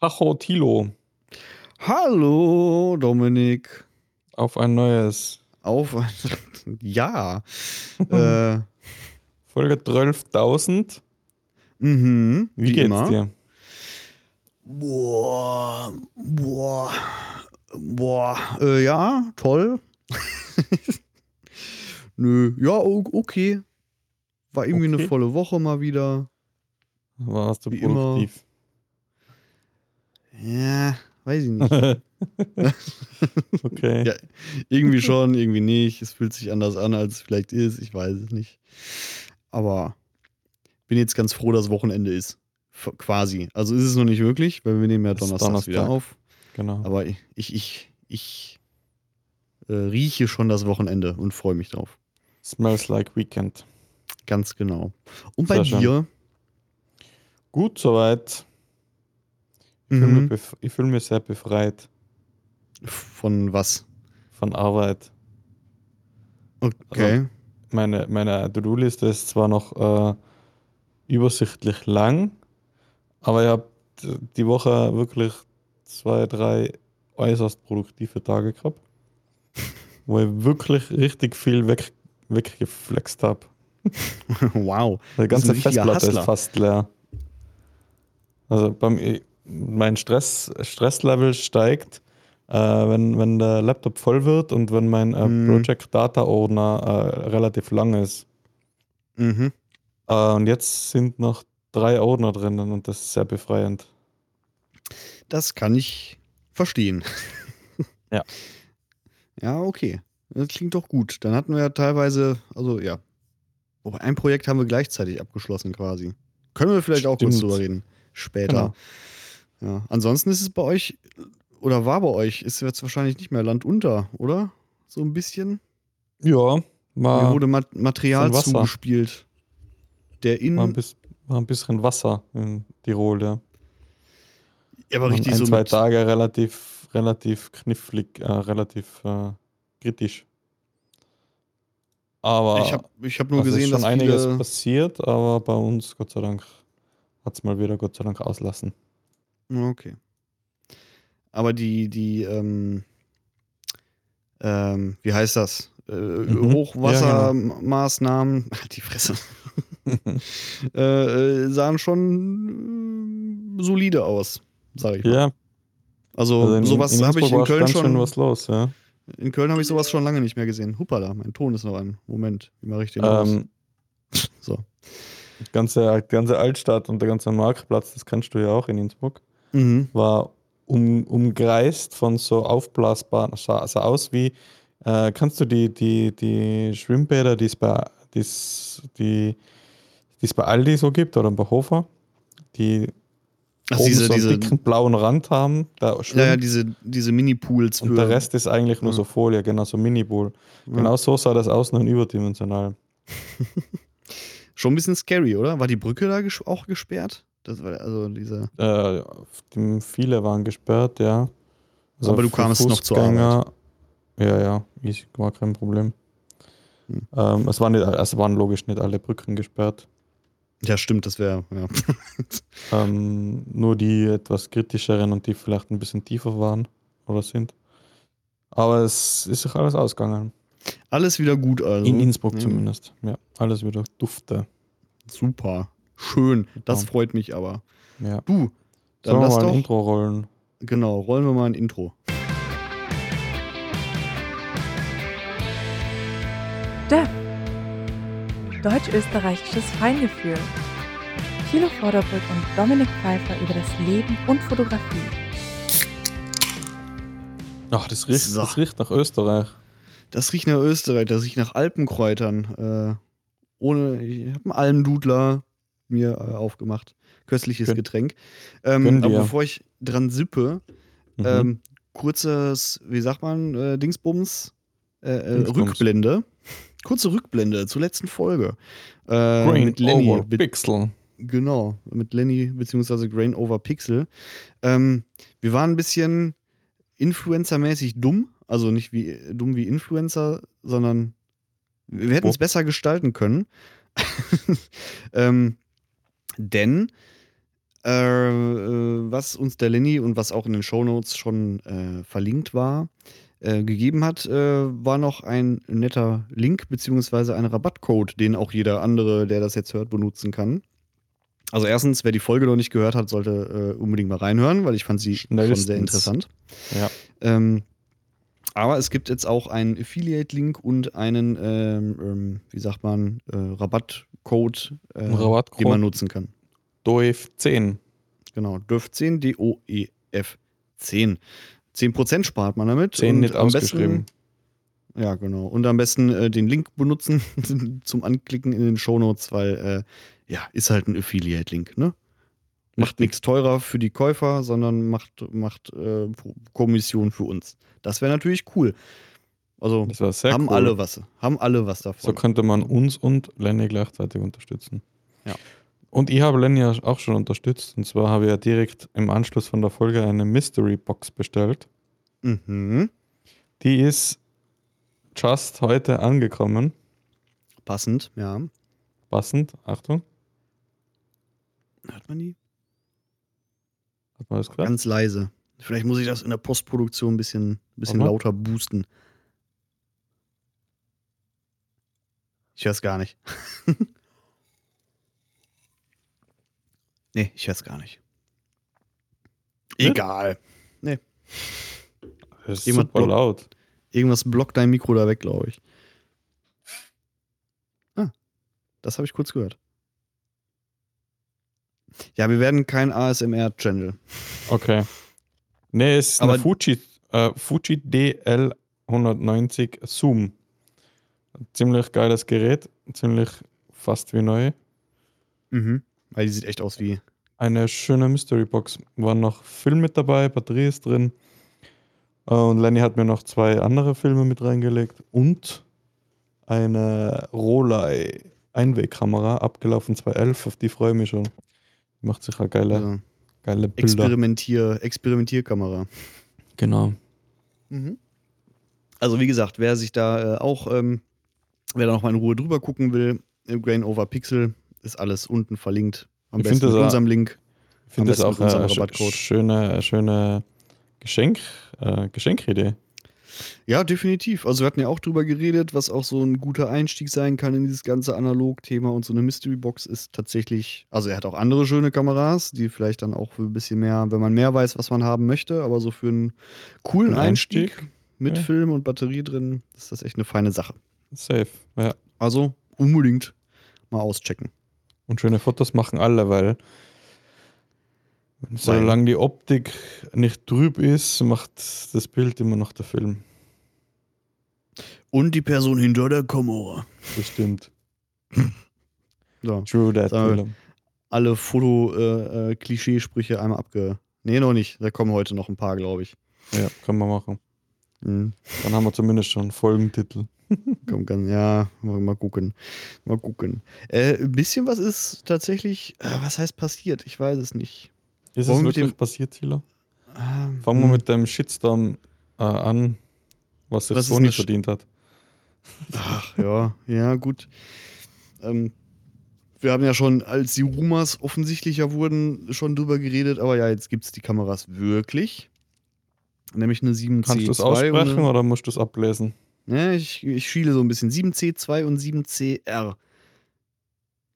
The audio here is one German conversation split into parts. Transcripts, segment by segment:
Tacho Tilo Hallo, Dominik. auf ein neues Auf. ja. äh, Folge 12.000. mhm, Wie, geht's immer. dir? Boah, boah, boah, äh, ja, toll. Nö, ja, okay. War irgendwie Okay. eine volle Woche mal wieder. Warst du Wie immer. Ja, weiß ich nicht. okay. Ja. irgendwie schon, irgendwie nicht. Es fühlt sich anders an, als es vielleicht ist. Ich weiß es nicht. Aber bin jetzt ganz froh, dass Wochenende ist. F quasi. Also ist es noch nicht wirklich, weil wir nehmen ja Es ist Donnerstags wieder Donnerstag. auf. Genau. Aber ich, ich, ich, äh, rieche schon das Wochenende und freue mich drauf. Smells like weekend. Ganz genau. Und bei Sehr schön. dir? Gut soweit. Ich fühle mich, Mhm. ich fühl mich sehr befreit Von was? von Arbeit. Okay. Meine, meine To-Do-Liste ist zwar noch äh, übersichtlich lang, aber ich habe die Woche wirklich zwei, drei äußerst produktive Tage gehabt, wo ich wirklich richtig viel weg, weggeflext habe. wow. Die ist ganze Festplatte ist fast leer. Also beim, mein Stress, Stresslevel steigt, äh, wenn, wenn der Laptop voll wird und wenn mein äh, Mhm. Project Data Ordner äh, relativ lang ist. Mhm. Äh, und jetzt sind noch drei Ordner drinnen und das ist sehr befreiend. Das kann ich verstehen. Ja. Ja, okay. Das klingt doch gut. Dann hatten wir ja teilweise, also ja. Wobei ein Projekt haben wir gleichzeitig abgeschlossen quasi. Können wir vielleicht auch kurz Stimmt. drüber reden. Später. Ja. Ansonsten ist es bei euch, oder war bei euch, ist jetzt wahrscheinlich nicht mehr Land unter, oder? So ein bisschen. Ja, Mir war, wurde Mat Material zugespielt. Der in. war, ein bisschen, war ein bisschen Wasser in Tirol, ja. er war Waren richtig ein, so zwei Tage relativ, relativ knifflig, äh, relativ äh, kritisch. Aber Ich habe ich hab nur es ist gesehen, schon dass einiges passiert, aber bei uns, Gott sei Dank, hat es mal wieder Gott sei Dank auslassen. Okay. Aber die, die, ähm, ähm, wie heißt das? Äh, Mhm. Hochwassermaßnahmen, halt die Fresse, äh, äh, sahen schon äh, solide aus, sag ich mal. ja, Also, also in, sowas habe ich in Köln schon. was los, ja. In Köln habe ich sowas schon lange nicht mehr gesehen. Huppala, mein Ton ist noch an. Moment, wie mache ich den aus? Ähm, So. die ganze, die ganze Altstadt und der ganze Marktplatz, das kennst du ja auch in Innsbruck, Mhm. war um, umkreist von so aufblasbaren, sah, sah aus wie, äh, kannst du die, die, die Schwimmbäder, die es bei, die's, die die es bei Aldi so gibt oder bei Hofer, die Ach, diese, so einen diese, dicken blauen Rand haben, da ja, ja, diese, diese Mini-Pools und der Rest ist eigentlich nur Ja. so Folie, genau so Mini-Bowl. ja. Genau so sah das aus, nur überdimensional. Schon ein bisschen scary, oder? War die Brücke da ges auch gesperrt? Das war also diese. Äh, viele waren gesperrt, ja. Also Aber du kamst noch zur Fußgänger- Ja, ja, easy, war kein Problem. Hm. Ähm, es, waren nicht, es waren logisch nicht alle Brücken gesperrt. Ja, stimmt, das wäre. Ja. Ähm, nur die etwas kritischeren und die vielleicht ein bisschen tiefer waren oder sind. Aber es ist sich alles ausgegangen. Alles wieder gut, also. In Innsbruck Ja, zumindest. Ja, alles wieder dufte. Super. Schön. Das Super. freut mich aber. Ja. Du, dann Sollen wir lass mal ein doch. Intro rollen? Genau, rollen wir mal ein Intro. DEF. Deutsch-österreichisches Feingefühl. Thilo Vorderbrück und Dominik Pfeiffer über das Leben und Fotografie. Ach, das riecht, So. das riecht nach Österreich. Das riecht nach Österreich, das riecht nach Alpenkräutern. Äh, ohne, ich habe einen Almdudler mir äh, aufgemacht. Köstliches Gönn- Getränk. Ähm, aber bevor ich dran sippe, Mhm. ähm, kurzes, wie sagt man, äh, Dingsbums, äh, äh, Dingsbums. Rückblende. Kurze Rückblende zur letzten Folge. Äh, Grain mit Lenny. over Pixel. genau, mit Lenny beziehungsweise Grain over Pixel. Ähm, wir waren ein bisschen Influencer-mäßig dumm. Also nicht wie dumm wie Influencer, sondern wir hätten es Oh. besser gestalten können. ähm, denn Äh, äh, was uns der Lenny und was auch in den Shownotes schon äh, verlinkt war, äh, gegeben hat, äh, war noch ein netter Link beziehungsweise ein Rabattcode, den auch jeder andere, der das jetzt hört, benutzen kann. Also erstens, wer die Folge noch nicht gehört hat, sollte äh, unbedingt mal reinhören, weil ich fand sie schon Schnellstens. sehr interessant. Ja. Ähm, aber es gibt jetzt auch einen Affiliate-Link und einen, ähm, ähm, wie sagt man, äh, Rabattcode, äh, Rabattcode. den man nutzen kann. DOEF 10. Genau, DÖF 10, D-O-E-F 10. 10% spart man damit. 10 und nicht am ausgeschrieben. Besten, ja, genau. Und am besten äh, den Link benutzen zum Anklicken in den Shownotes, weil äh, ja, ist halt ein Affiliate-Link, ne? Macht nichts teurer für die Käufer, sondern macht, macht äh, Kommission für uns. Das wäre natürlich cool. Also haben cool. alle was. Haben alle was davon. So könnte man uns und Lenny gleichzeitig unterstützen. Ja. Und ich habe Lenny ja auch schon unterstützt. Und zwar habe ich ja direkt im Anschluss von der Folge eine Mystery Box bestellt. mhm. Die ist just heute angekommen. Passend, ja. Passend. Achtung. Hört man die? Hat man das? Ganz leise. Vielleicht muss ich das in der Postproduktion ein bisschen, bisschen Aha. lauter boosten. Ich höre es gar nicht. nee, ich höre es gar nicht. Egal. Das ist Jemand super block- laut. Irgendwas blockt dein Mikro da weg, glaube ich. Ah, das habe ich kurz gehört. Ja, wir werden kein ASMR-Channel. Okay. Nee, es ist Aber- eine Fuji, äh, Fuji DL190 Zoom. Ziemlich geiles Gerät. Ziemlich fast wie neu. Mhm. Weil die sieht echt aus wie. Eine schöne Mystery Box. War noch Film mit dabei, Batterie ist drin. Äh, Und Lenny hat mir noch zwei andere Filme mit reingelegt und eine Rolei Einwegkamera, abgelaufen 211, auf die freue ich mich schon. Macht sich halt geile, Also, geile Bilder. Experimentier, Experimentierkamera. Genau. Also wie gesagt, wer sich da äh, auch, ähm, wer da noch mal in Ruhe drüber gucken will, äh, Grain over Pixel, ist alles unten verlinkt. Am Ich besten mit das auch- unserem Link. Ich finde das auch unserem eine schöne, schöne Geschenk, äh, Geschenkidee. Ja, definitiv. Also wir hatten ja auch drüber geredet, was auch so ein guter Einstieg sein kann in dieses ganze Analog-Thema und so eine Mystery Box ist tatsächlich, also er hat auch andere schöne Kameras, die vielleicht dann auch für ein bisschen mehr, wenn man mehr weiß, was man haben möchte, aber so für einen coolen Ein Einstieg, Einstieg, mit ja. Film und Batterie drin, ist das echt eine feine Sache. Safe. Ja. Also unbedingt mal auschecken. Und schöne Fotos machen alle, weil solange die Optik nicht trüb ist, macht das Bild immer noch der Film. Und die Person hinter der Kamera. Das stimmt. So, True that. Willem. alle Foto-Klischeesprüche einmal abge. Nee, noch nicht. Da kommen heute noch ein paar, glaube ich. Ja, können wir machen. Mhm. Dann haben wir zumindest schon einen Folgentitel. Komm, kann, ja, mal, gucken. Mal gucken. Äh, ein bisschen was ist tatsächlich, äh, was heißt passiert? Ich weiß es nicht. Ist Wollen es wirklich dem- passiert, Thilo? Ähm, Fangen wir hm, mit dem Shitstorm äh, an, was sich Sony verdient hat. Ach ja, ja, gut. Ähm, wir haben ja schon, als die Rumors offensichtlicher wurden, schon drüber geredet, aber ja, jetzt gibt es die Kameras wirklich. Nämlich eine 7C2. Kannst du es und aussprechen eine- oder musst du es ablesen? Ne, ich, ich schiele so ein bisschen. 7C2 und 7CR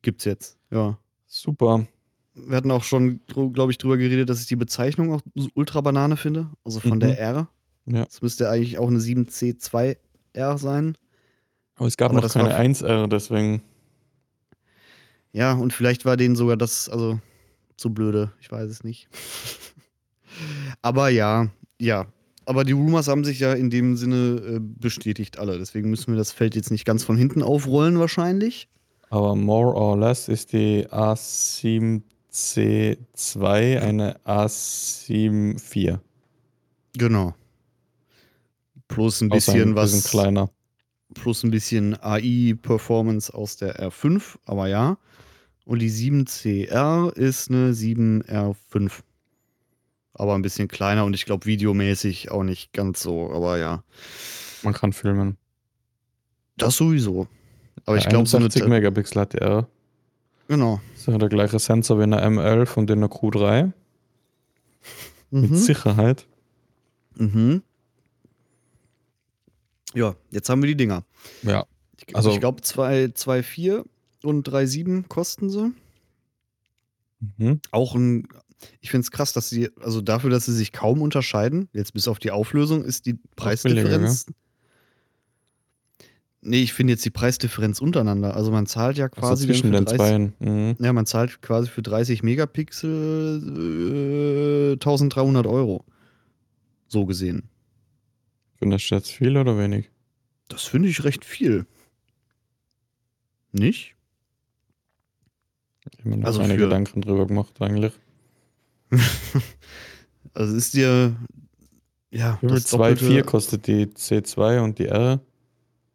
gibt's jetzt. Ja. Super. Wir hatten auch schon, glaube ich, drüber geredet, dass ich die Bezeichnung auch so ultra Banane finde. Also von Mhm. der R. Ja. Das müsste eigentlich auch eine 7C2R sein. Aber es gab Aber noch das keine war- 1R, deswegen. Ja, und vielleicht war denen sogar das, also zu blöde. Ich weiß es nicht. Aber ja, ja. Aber die Rumors haben sich ja in dem Sinne äh, bestätigt alle. Deswegen müssen wir das Feld jetzt nicht ganz von hinten aufrollen, wahrscheinlich. Aber more or less ist die A7C2 eine A74. Genau. Plus ein Außer bisschen ein was. bisschen kleiner. Plus ein bisschen AI-Performance aus der R5, aber ja. Und die 7CR ist eine 7R5. Aber ein bisschen kleiner und ich glaube videomäßig auch nicht ganz so, aber ja. Man kann filmen. Das sowieso. Aber ich glaube, so eine. 61 Megapixel hat die R. Genau. Das ist ja der gleiche Sensor wie in der M11 und in der Q3. Mit Mhm. Sicherheit. Mhm. Ja, jetzt haben wir die Dinger. Ja. Ich, Also- ich glaube 2,4 und 3,7 kosten sie. Mhm. Auch ein. Ich finde es krass, dass sie, also dafür, dass sie sich kaum unterscheiden, jetzt bis auf die Auflösung, ist die Preisdifferenz. Nee, ich finde jetzt die Preisdifferenz untereinander. Also man zahlt ja Also quasi dann zwischen den 30, Zweien. Mhm. Ja, man zahlt quasi für 30 Megapixel äh, 1300 Euro. So gesehen. Findest du jetzt viel oder wenig? Das finde ich recht viel. Nicht? Ich habe mir noch Also meine für- Gedanken drüber gemacht eigentlich. Also ist dir. Ja, viel das 2,4 kostet die C2 und die R?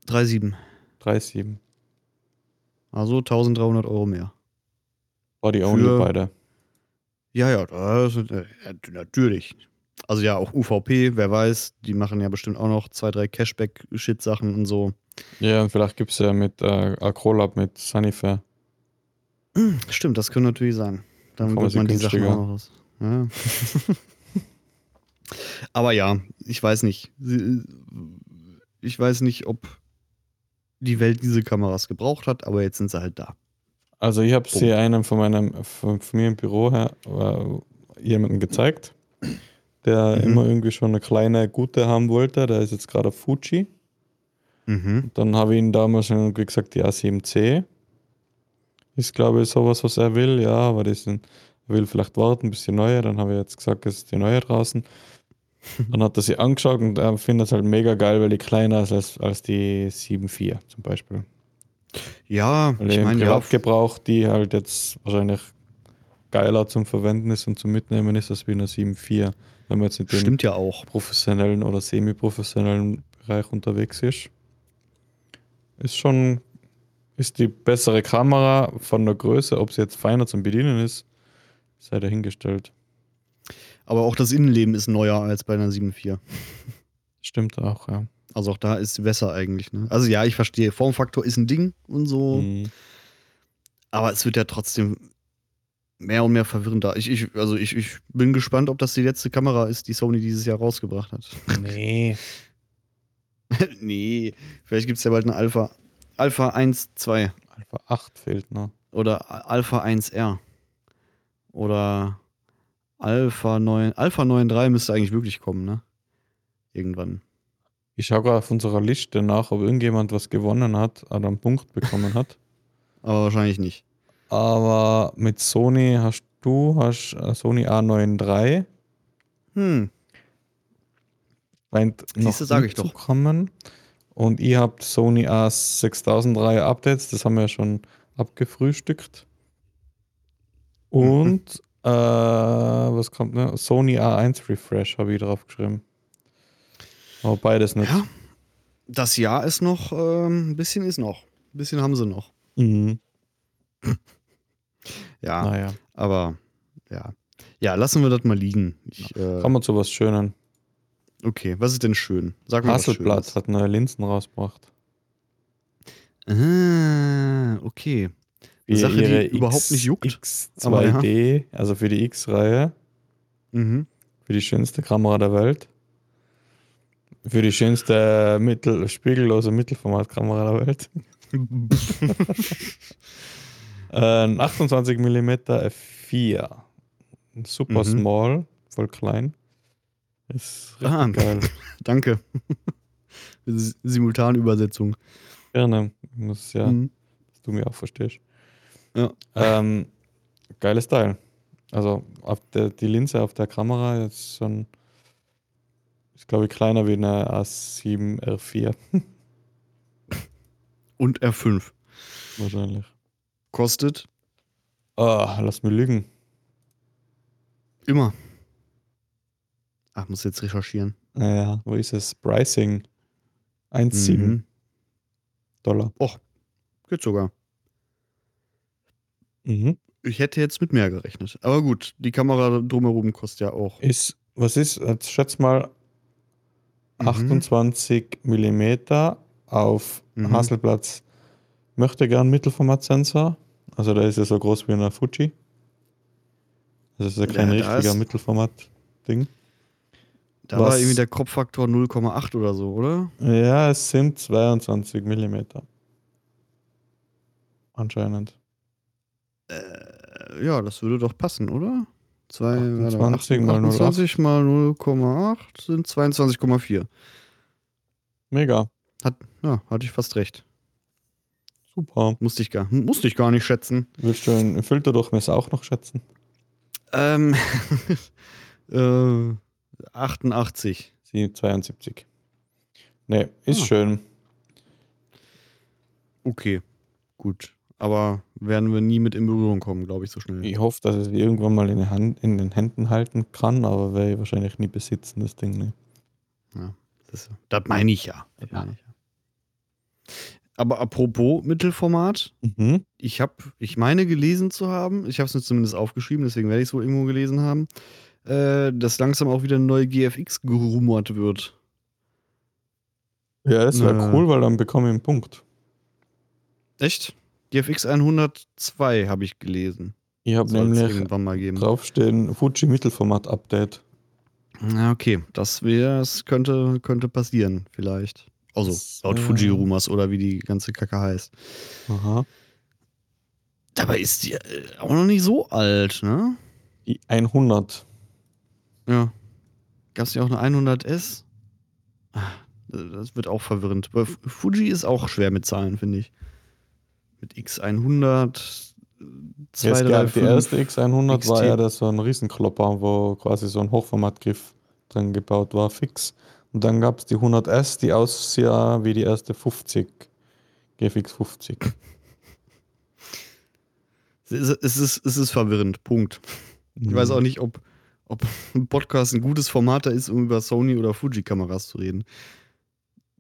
3,7. 3,7. Also 1300 Euro mehr. Body only Für- beide. Ja, ja, das äh, natürlich. Also ja, auch UVP, wer weiß, die machen ja bestimmt auch noch zwei, drei Cashback-Shit-Sachen und so. Ja, und vielleicht gibt es ja mit äh, Acrolab mit Sunnyfair. Hm, Stimmt, das könnte natürlich sein. Dann wird man die Sachen auch noch raus. Ja. Aber ja, ich weiß nicht. Ich weiß nicht, ob die Welt diese Kameras gebraucht hat, aber jetzt sind sie halt da. Also ich habe sie einem von meinem von, von mir im Büro her äh, jemanden gezeigt, der Mhm. immer irgendwie schon eine kleine gute haben wollte. Der ist jetzt gerade auf Fuji. Mhm. Dann habe ich ihn damals schon gesagt, die A7C ist, glaube ich, sowas, was er will. Ja, aber die sind, er will vielleicht warten, bis die neue. Dann habe ich jetzt gesagt, es ist die neue draußen. Dann hat er sie angeschaut und er findet es halt mega geil, weil die kleiner ist als, als die 7.4 zum Beispiel. Ja, Weil ich meine, Privatgebrauch die halt jetzt wahrscheinlich geiler zum Verwenden ist und zum Mitnehmen ist als wie eine 7.4, wenn man jetzt in dem stimmt ja auch. professionellen oder semi-professionellen Bereich unterwegs ist. Ist schon, ist die bessere Kamera von der Größe, ob sie jetzt feiner zum Bedienen ist, sei dahingestellt. Aber auch das Innenleben ist neuer als bei einer 7.4. Stimmt auch, ja. Also auch da ist sie besser eigentlich. Ne? Also ja, ich verstehe, Formfaktor ist ein Ding und so, Mhm. aber es wird ja trotzdem mehr und mehr verwirrender. Ich, ich, also ich, ich bin gespannt, ob das die letzte Kamera ist, die Sony dieses Jahr rausgebracht hat. Nee. nee, vielleicht gibt es ja bald eine Alpha, Alpha 1, 2 Alpha 8 fehlt noch. oder Alpha 1R oder Alpha 9, Alpha 9.3 müsste eigentlich wirklich kommen, ne? Irgendwann. Ich schaue gerade auf unserer Liste nach, ob irgendjemand was gewonnen hat oder einen Punkt bekommen hat. Aber wahrscheinlich nicht. Aber mit Sony hast du hast äh, Sony A9 III Hm, scheint noch Siehste, sag nicht ich doch. kommen. Und ihr habt Sony A6003 Updates, das haben wir ja schon abgefrühstückt. Und äh, was kommt ne? Sony A1 Refresh habe ich drauf geschrieben. Aber beides nicht. Ja, das Jahr ist noch, ähm, ein bisschen ist noch. Ein bisschen haben sie noch. Mhm. Ja, Naja, aber ja. Ja, lassen wir das mal liegen. Ich, äh, kommen wir zu was Schönen. okay, was ist denn schön? Sag mal Hasselblatt hat neue Linsen rausgebracht. Ah, okay. Eine Sache, die überhaupt nicht juckt, X2D, also für die X-Reihe, Mhm. für die schönste Kamera der Welt. Für die schönste Mittel, spiegellose Mittelformatkamera der Welt. Ein 28 mm F4. Ein Super Mhm. small, voll klein. Ist Ah. geil. Danke. Simultanübersetzung. Gerne. Ist ja, Mhm. dass du mir auch verstehst. Ja. Ähm, geiles Teil. Also auf der, die Linse auf der Kamera ist schon, ist glaube ich kleiner wie eine A7 R4 Und R5. wahrscheinlich. Kostet Ah, lass mich lügen. immer. Ach, muss jetzt recherchieren. Naja, wo ist es? Pricing 1,7 Mhm. Dollar. Geht sogar. Mhm. Ich hätte jetzt mit mehr gerechnet. Aber gut, die Kamera drumherum kostet ja auch. Ist, was ist, jetzt schätz mal Mhm. 28 mm auf Mhm. Hasselblatts möchte gern Mittelformatsensor, Also da ist ja so groß wie eine Fuji. Das ist ja kein Ja, richtiger Mittelformat-Ding. Da war Was- irgendwie der Kropffaktor 0,8 oder so, oder? Ja, es sind 22 Millimeter. Anscheinend. Äh, ja, das würde doch passen, oder? Zwei, 28 mal 0,8. 28 mal 0,8 sind 22,4. Mega. Hat, ja, hatte ich fast recht. Super. Musste ich gar, musste ich gar nicht schätzen. Willst du einen Filterdurchmesser auch noch schätzen? Ähm, äh, 88. Sie 72. Nee, ist Ah. schön. Okay, gut. Aber werden wir nie mit in Berührung kommen, glaube ich, so schnell. Ich hoffe, dass ich es irgendwann mal in, Hand, in den Händen halten kann, aber werde ich wahrscheinlich nie besitzen, das Ding. Ne? Das, das meine ich ja. Das Ja. meine ich ja. Aber apropos Mittelformat, Mhm. ich habe, ich meine gelesen zu haben, ich habe es mir zumindest aufgeschrieben, deswegen werde ich es wohl irgendwo gelesen haben, äh, dass langsam auch wieder eine neue GFX gerumort wird. Ja, das wäre cool, weil dann bekomme ich einen Punkt. Echt? GFX 102 habe ich gelesen. Ich habe es nämlich draufstehen Fuji Mittelformat Update. Okay. Das wäre, das könnte, könnte passieren, vielleicht. Also, laut Fuji Rumors oder wie die ganze Kacke heißt. Aha. Dabei ist die äh, auch noch nicht so alt, ne? Die 100. Ja. Gab es ja auch eine 100S? Ah, Das wird auch verwirrend. Aber Fu- Fuji ist auch schwer mit Zahlen, finde ich. Mit X100, Ja, es 2, 3, gab die 5. erste X100 war XT. ja das so ein Riesenklopper, wo quasi so ein Hochformatgriff drin gebaut war, fix. Und dann gab es die 100S, die aussah wie die erste 50. GFX 50. Es ist, es, ist, es ist verwirrend, Punkt. Ich Mhm. weiß auch nicht, ob, ob ein Podcast ein gutes Format da ist, um über Sony oder Fuji-Kameras zu reden.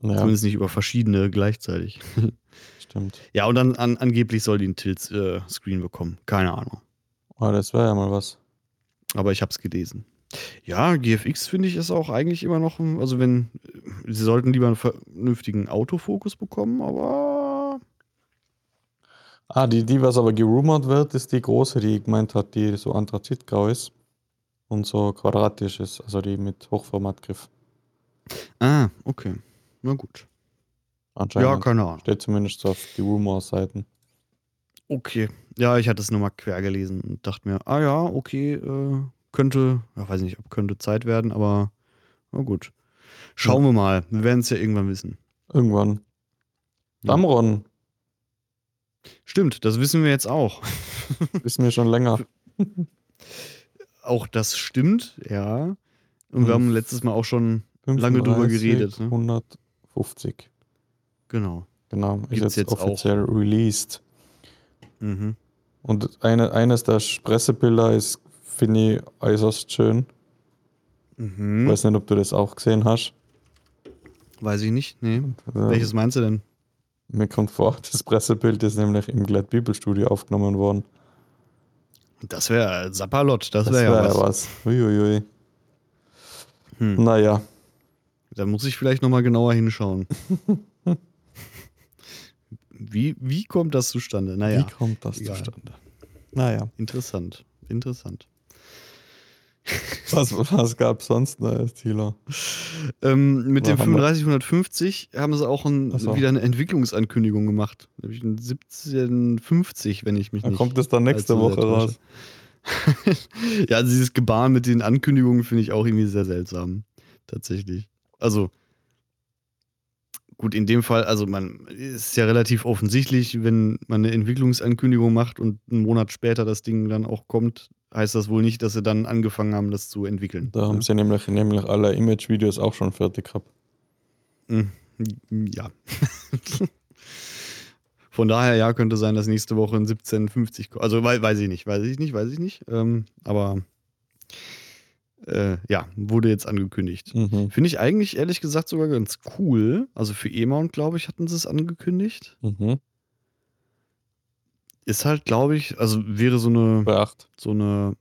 Ja, Zumindest nicht über verschiedene gleichzeitig. stimmt. Ja, und dann an, angeblich soll die einen Tilt-Screen bekommen. Keine Ahnung. Aber das wäre ja mal was. Aber ich habe es gelesen. Ja, GFX finde ich ist auch eigentlich immer noch, ein- also wenn, sie sollten lieber einen vernünftigen Autofokus bekommen, aber Ah, die, die, was aber gerumort wird, ist die große, die gemeint hat, die so anthrazitgrau ist und so quadratisch ist, also die mit Hochformatgriff. ah, okay. Na gut. Ja, Anscheinend. keine Ahnung. Steht zumindest auf die Rumor-Seiten. Okay. Ja, ich hatte es nur mal quer gelesen und dachte mir, ah ja, okay, äh, könnte, ja, weiß nicht, ob könnte Zeit werden, aber na gut. Schauen wir mal. Wir werden es ja irgendwann wissen. Irgendwann. Ja. Damron, Stimmt, das wissen wir jetzt auch. wissen wir schon länger. Auch das stimmt, ja. Und Hm. wir haben letztes Mal auch schon, Lange drüber 35, geredet, ne? 150. genau. Genau, ist jetzt, jetzt auch. offiziell released. Mhm. Und eine, eines der Pressebilder ist, finde ich, äußerst schön. Mhm. weiß nicht, ob du das auch gesehen hast. Weiß ich nicht, nee. Also, Welches meinst du denn? Mir kommt vor, das Pressebild ist nämlich im Glad Bibelstudio aufgenommen worden. Das wäre Sapperlot, das wäre ja ja was. was. Uiuiui. Hm. Naja, Da muss ich vielleicht nochmal genauer hinschauen. wie, wie kommt das zustande? Naja, wie kommt das egal. zustande? Naja, interessant. Interessant. was, was gab es sonst Neues, Thilo? Ähm, mit Wo dem haben wir- 3550 haben sie auch ein, so. wieder eine Entwicklungsankündigung gemacht. Nämlich ein 1750, wenn ich mich Dann nicht. kommt es dann nächste Woche raus. ja, also dieses Gebaren mit den Ankündigungen finde ich auch irgendwie sehr seltsam. Tatsächlich. Also, gut, in dem Fall, also man ist ja relativ offensichtlich, wenn man eine Entwicklungsankündigung macht und einen Monat später das Ding dann auch kommt, heißt das wohl nicht, dass sie dann angefangen haben, das zu entwickeln. Da haben sie nämlich, nämlich alle Image-Videos auch schon fertig gehabt. Mhm. Ja. Von daher, ja, könnte sein, dass nächste Woche ein 1750 ko- Also wei- weiß ich nicht, weiß ich nicht, weiß ich nicht. Ähm, aber äh, ja, wurde jetzt angekündigt. Mhm. Finde ich eigentlich ehrlich gesagt sogar ganz cool. Also für E-Mount, glaube ich, hatten sie es angekündigt. Mhm. Ist halt, glaube ich, also wäre so eine, 2,8. so eine.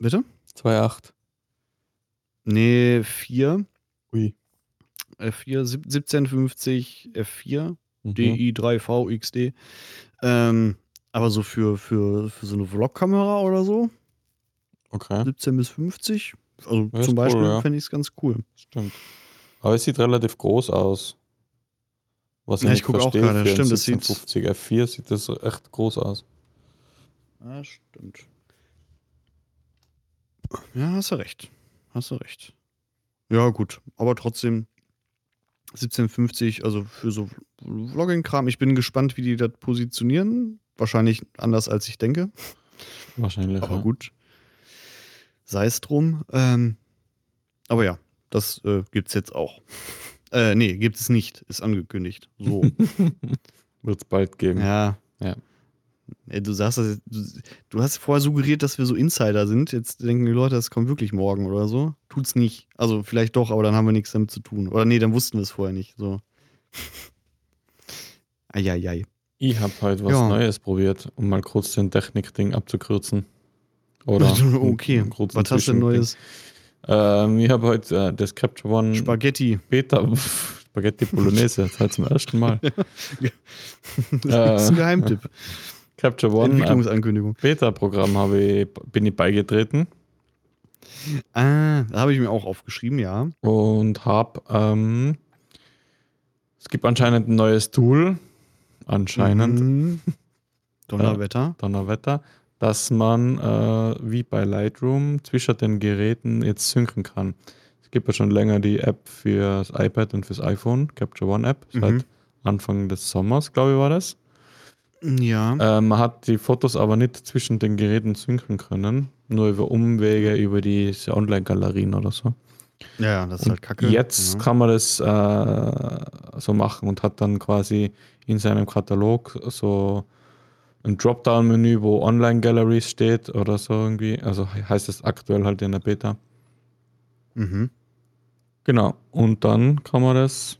Bitte? 2,8. Nee, 4. Ui. F4, sieb- 1750 F4. Mhm. DI3V XD. Ähm, Aber so für, für, für so eine Vlog-Kamera oder so, Okay, 17 bis 50, also Ja, zum cool, Beispiel, ja. fände ich es ganz cool. stimmt. Aber es sieht relativ groß aus. Was Ja, ich ich nicht guck auch gerade, für stimmt, das sieht- 1750 F4 sieht das echt groß aus. Ja, stimmt. Ja, hast du recht. Hast du recht. Ja, gut. Aber trotzdem 1750, also für so Vlogging-Kram. Ich bin gespannt, wie die das positionieren. Wahrscheinlich anders, als ich denke. Wahrscheinlich. Aber ja. gut. Sei es drum. Ähm, aber ja, das äh, gibt's jetzt auch. Äh, nee, gibt es nicht. Ist angekündigt. So. Wird es bald geben. ja. Ja. Ey, du sagst das, jetzt- du, hast vorher suggeriert, dass wir so Insider sind. Jetzt denken die Leute, das kommt wirklich morgen oder so. Tut's nicht. Also vielleicht doch, aber dann haben wir nichts damit zu tun. Oder nee, dann wussten wir es vorher nicht. So. Eieiei. Ich habe heute was Ja. Neues probiert, um mal kurz den Technik-Ding abzukürzen. Oder okay. Was hast du denn. Neues? Ähm, ich habe heute äh, das Capture One Spaghetti. Beta Spaghetti Bolognese, das halt zum ersten Mal. Das ist ein Geheimtipp. Capture One äh, Entwicklungsankündigung. Beta-Programm habe ich, bin ich beigetreten Ah, da habe ich mir auch aufgeschrieben, ja. und habe ähm, es gibt anscheinend ein neues Tool, anscheinend Mhm. Donnerwetter. Donnerwetter, dass man äh, wie bei Lightroom zwischen den Geräten jetzt synken kann. Es gibt ja schon länger die App fürs iPad und fürs iPhone, Capture One App, seit Mhm. Anfang des Sommers, glaube ich, war das. Ja. Äh, man hat die Fotos aber nicht zwischen den Geräten synken können, nur über Umwege, über diese Online-Galerien oder so. ja, ja, das ist Und halt kacke. Jetzt ja. kann man das äh, so machen und hat dann quasi in seinem Katalog so ein Dropdown-Menü, wo Online-Galleries steht oder so irgendwie. Also he- heißt es aktuell halt in der Beta. Mhm. Genau. Und dann kann man das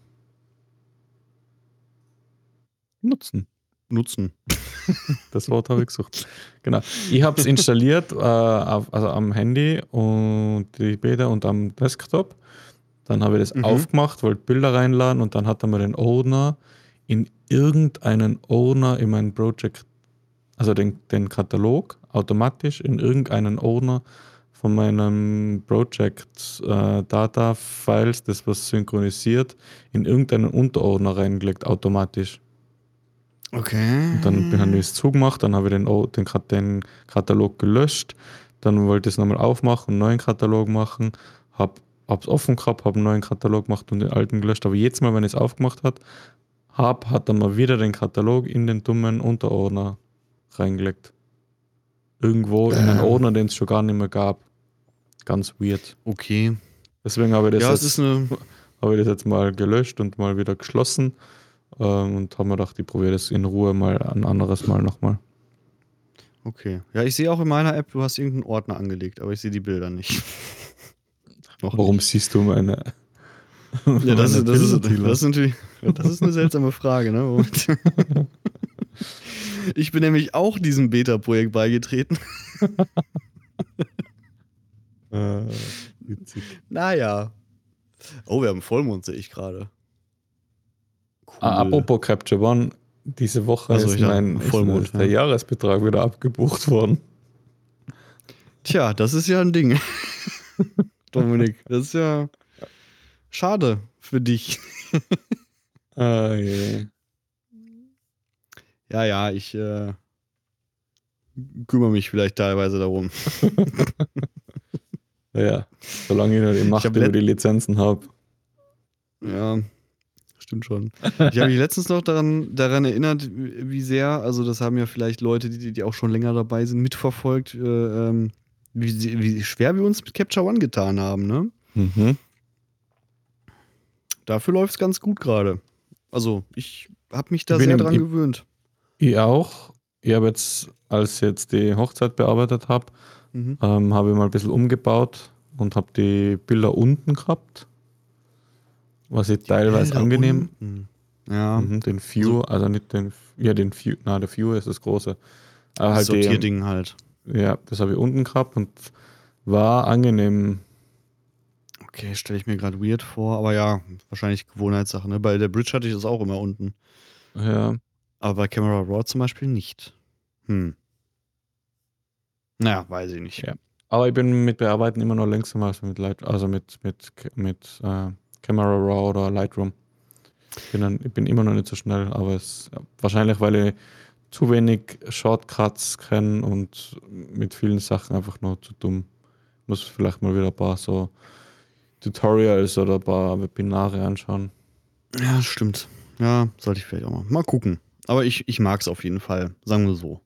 nutzen. Nutzen. Das Wort habe ich gesucht. Genau. Ich habe es installiert, äh, auf, also am Handy und die Beta und am Desktop. Dann habe ich das Mhm. aufgemacht, wollte Bilder reinladen und dann hat er mir den Owner in irgendeinen Owner in mein Project, also den, den Katalog automatisch in irgendeinen Owner von meinem Project äh, Data Files, das was synchronisiert, in irgendeinen Unterordner reingelegt, automatisch. Okay. Und dann habe ich es zugemacht, dann habe ich den, den, den Katalog gelöscht, dann wollte ich es nochmal aufmachen, einen neuen Katalog machen, habe es offen gehabt, habe einen neuen Katalog gemacht und den alten gelöscht. Aber jedes Mal, wenn ich es aufgemacht hat, hab, hat er mal wieder den Katalog in den dummen Unterordner reingelegt. Irgendwo in einen Ähm. Ordner, den es schon gar nicht mehr gab. Ganz weird. Okay. Deswegen habe ich das Ja, jetzt eine. habe ich das jetzt mal gelöscht und mal wieder geschlossen ähm, und habe mir gedacht, ich probiere das in Ruhe mal ein anderes Mal nochmal. Okay. Ja, ich sehe auch in meiner App, du hast irgendeinen Ordner angelegt, aber ich sehe die Bilder nicht. Warum nicht. siehst du meine? Ja, das, meine ist, das, ist, das ist natürlich. Das ist eine seltsame Frage, ne? Ich bin nämlich auch diesem Beta-Projekt beigetreten. Äh, witzig. Naja. Oh, wir haben Vollmond, sehe ich gerade. Cool. Ah, apropos Capture One, diese Woche Also, ist mein Vollmond, ist der ja. Jahresbetrag wieder abgebucht worden. Tja, das ist ja ein Ding. Dominik, das ist ja schade für dich. Ah, je. Ja, ja, ich äh, kümmere mich vielleicht teilweise darum. Ja, solange ich noch die Macht über die Lizenzen habe. Ja, stimmt schon. Ich habe mich letztens noch daran, daran erinnert, wie sehr, also das haben ja vielleicht Leute, die, die auch schon länger dabei sind, mitverfolgt, äh, ähm, wie, wie schwer wir uns mit Capture One getan haben, ne? Mhm. Dafür läuft es ganz gut gerade. Also, ich habe mich da bin sehr dran gewöhnt. Ich auch. Ich habe jetzt, als ich jetzt die Hochzeit bearbeitet habe, Mhm. ähm, habe ich mal ein bisschen umgebaut und habe die Bilder unten gehabt. Was ich teilweise Bilder angenehm. unten. Ja, Mhm, den View, also nicht den, ja, den View, na, der View ist das große. Aber das halt die, Sortierding halt. ja, das habe ich unten gehabt und war angenehm. Okay, stelle ich mir gerade weird vor, aber ja, wahrscheinlich Gewohnheitssache. Ne? Bei der Bridge hatte ich das auch immer unten. Ja, Aber bei Camera Raw zum Beispiel nicht. Hm. Naja, weiß ich nicht. Ja. Aber ich bin mit Bearbeiten immer noch langsamer als mit Light, also mit, mit, mit äh, Camera Raw oder Lightroom. Ich bin, dann, ich bin immer noch nicht so schnell, aber es wahrscheinlich, weil ich zu wenig Shortcuts kenne und mit vielen Sachen einfach noch zu dumm. Muss vielleicht mal wieder ein paar so Tutorials oder ein paar Webinare anschauen. Ja, stimmt. Ja, sollte ich vielleicht auch mal. Mal gucken. Aber ich, ich mag es auf jeden Fall, sagen wir so.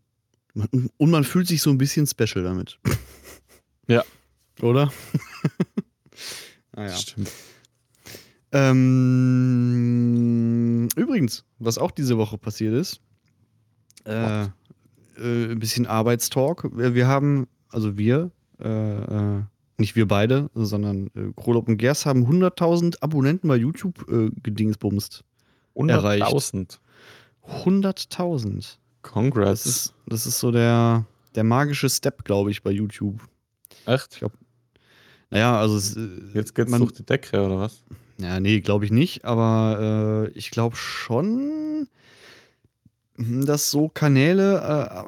Und man fühlt sich so ein bisschen special damit. Ja. Oder? naja. Stimmt. Ähm, übrigens, was auch diese Woche passiert ist, äh, äh, ein bisschen Arbeitstalk. Wir haben, also wir, äh, äh, nicht wir beide, sondern äh, Krolop und Gers haben 100.000 Abonnenten bei YouTube äh, gedingsbumst. Erreicht. 100.000. 100.000. Das Congrats. ist, das ist so der, der magische Step, glaube ich, bei YouTube. Echt? Naja, also es, äh, Jetzt geht's man- durch die Decke, oder was? Ja, nee, glaube ich nicht, aber äh, ich glaube schon, hm, dass so Kanäle äh,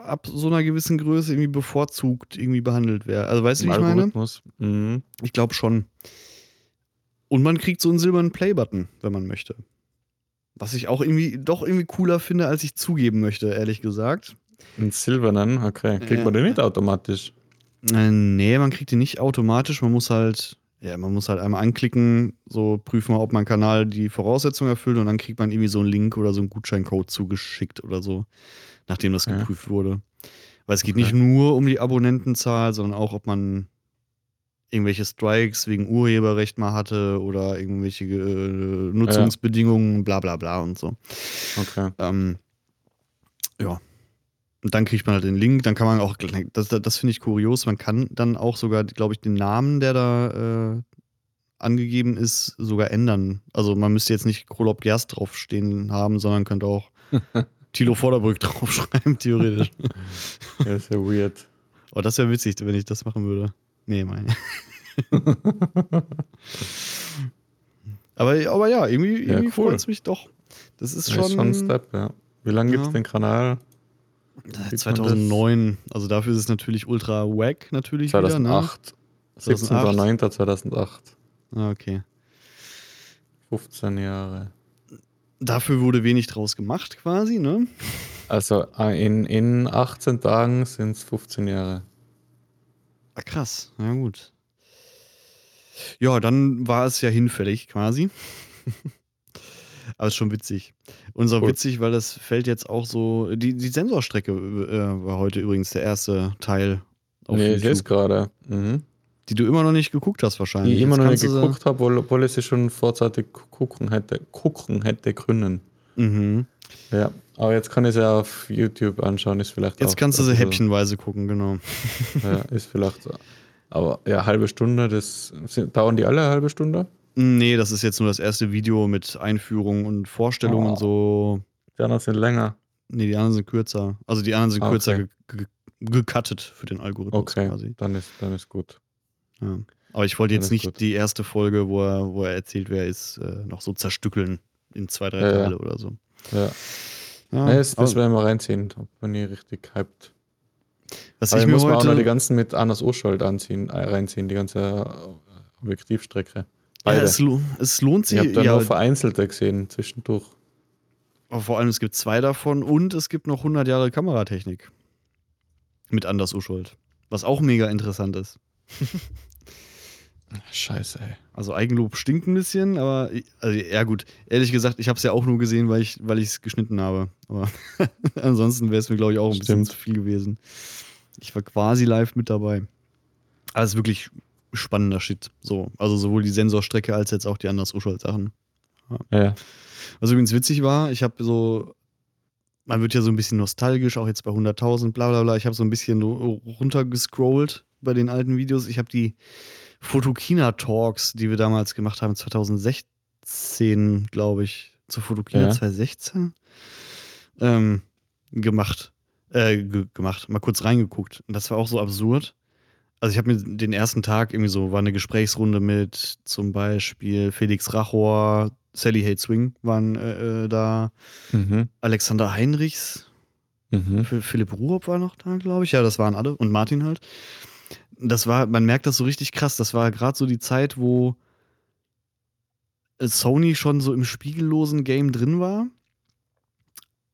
ab so einer gewissen Größe irgendwie bevorzugt irgendwie behandelt werden. Also weißt du, wie ich meine? Algorithmus. Mhm. Ich glaube schon. Und man kriegt so einen silbernen Play-Button, wenn man möchte. Was ich auch irgendwie doch irgendwie cooler finde, als ich zugeben möchte, ehrlich gesagt. Ein silbernen, okay. Kriegt Ja. man den nicht automatisch? Äh, nee, man kriegt den nicht automatisch. Man muss halt, ja, man muss halt einmal anklicken, so prüfen, ob mein Kanal die Voraussetzungen erfüllt und dann kriegt man irgendwie so einen Link oder so einen Gutscheincode zugeschickt oder so, nachdem das geprüft wurde. Weil es geht Okay. nicht nur um die Abonnentenzahl, sondern auch, ob man irgendwelche Strikes wegen Urheberrecht mal hatte oder irgendwelche äh, Nutzungsbedingungen, bla bla bla und so. Okay. Ähm, ja. Und dann kriegt man halt den Link, dann kann man auch, das, das, das finde ich kurios, man kann dann auch sogar, glaube ich, den Namen, der da äh, angegeben ist, sogar ändern. Also man müsste jetzt nicht Krolop Gerst draufstehen haben, sondern könnte auch Thilo Vorderbrück draufschreiben, theoretisch. Ja, ist ja weird. Oh, das wäre witzig, wenn ich das machen würde. Nee, meine. aber, aber ja, irgendwie, Ja, irgendwie cool. freut es mich doch. Das ist Das schon, ist schon ein Step, ja. Wie lange Ja. gibt's den Kanal? Seit Sieht man 2009. Also dafür ist es natürlich ultra wack natürlich wieder. 2008. 2008. 17.09.2008. Ne? Ah, okay. 15 Jahre. Dafür wurde wenig draus gemacht quasi, ne? Also äh, in, in 18 Tagen sind es 15 Jahre. Ah, krass. Ja, gut. Ja, dann war es ja hinfällig quasi. Aber ist schon witzig. Und so Cool. witzig, weil das fällt jetzt auch so. Die, die Sensorstrecke äh, war heute übrigens der erste Teil auf nee, ich YouTube, gerade. Mhm. die du immer noch nicht geguckt hast, wahrscheinlich. Die ich immer noch nicht geguckt habe, obwohl, obwohl ich sie schon vorzeitig gucken hätte, gucken hätte können. Mhm. Ja, aber jetzt kann ich sie auf YouTube anschauen, ist vielleicht Jetzt auch kannst du bisschen- häppchenweise gucken, genau. Ja, ist vielleicht. so. Aber ja, halbe Stunde, das sind, dauern die alle eine halbe Stunde? Nee, das ist jetzt nur das erste Video mit Einführung und Vorstellung Oh. und so. Die anderen sind länger. Nee, die anderen sind kürzer. Also die anderen sind Ah, kürzer okay. ge ge gecuttet für den Algorithmus Okay, quasi. dann ist, dann ist gut. Ja. Aber ich wollte Ja, jetzt nicht gut. die erste Folge, wo er, wo er erzählt, wer er ist, äh, noch so zerstückeln in zwei, drei Ja, ja. Teile oder so. Ja, Ja, nee, das, das werden wir reinziehen. Bin ich richtig hyped. was Aber ich ich mir muss mir auch noch die heute. ganzen mit Anders Urschuld anziehen, äh, reinziehen, die ganze äh, Objektivstrecke. Ja, Beide. es, lo es lohnt ich sich. habe da Ja, nur vereinzelte gesehen zwischendurch. aber vor allem, es gibt zwei davon und es gibt noch 100 Jahre Kameratechnik. Mit Anders Uschuld. Was auch mega interessant ist. Scheiße, ey. Also Eigenlob stinkt ein bisschen, aber also, ja gut, ehrlich gesagt, ich habe es ja auch nur gesehen, weil ich weil ich es geschnitten habe. Aber ansonsten wäre es mir glaube ich auch ein bisschen Stimmt. zu viel gewesen. Ich war quasi live mit dabei. Aber es ist wirklich spannender Shit. So, also sowohl die Sensorstrecke als jetzt auch die anders Sachen. Ja, Was übrigens witzig war, ich habe so, man wird ja so ein bisschen nostalgisch, auch jetzt bei 100.000, bla bla bla. Ich habe so ein bisschen runtergescrollt bei den alten Videos. Ich habe die Fotokina-Talks, die wir damals gemacht haben, 2016, glaube ich, zu Fotokina Ja. 2016, ähm, gemacht. Äh, ge gemacht, mal kurz reingeguckt. Und das war auch so absurd. Also ich habe mir den ersten Tag irgendwie so, war eine Gesprächsrunde mit zum Beispiel Felix Rachor, Sally Hate Swing waren äh, äh, da, mhm. Alexander Heinrichs Mhm. Phil- Philipp Ruhob war noch da, glaube ich. Ja, das waren alle. Und Martin halt. Das war, man merkt das so richtig krass. Das war gerade so die Zeit, wo äh, Sony schon so im spiegellosen Game drin war.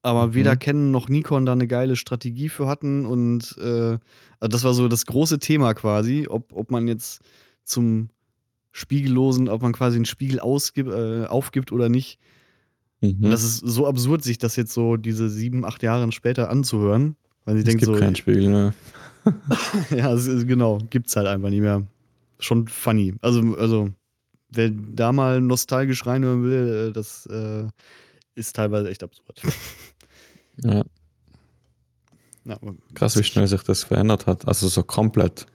Aber Mhm. weder Canon noch Nikon da eine geile Strategie für hatten. Und äh, also das war so das große Thema quasi, ob, ob man jetzt zum Spiegellosen, ob man quasi einen Spiegel ausgibt, äh, aufgibt oder nicht. Und Mhm. das ist so absurd, sich das jetzt so diese sieben, acht Jahre später anzuhören. Weil denke gibt so, keinen Spiegel mehr. ja, es ist, genau, gibt's halt einfach nicht mehr. Schon funny. Also, also, wer da mal nostalgisch reinhören will, äh, das äh, ist teilweise echt absurd. Ja. Ja, Krass, wie schnell sich das verändert hat. Also so komplett.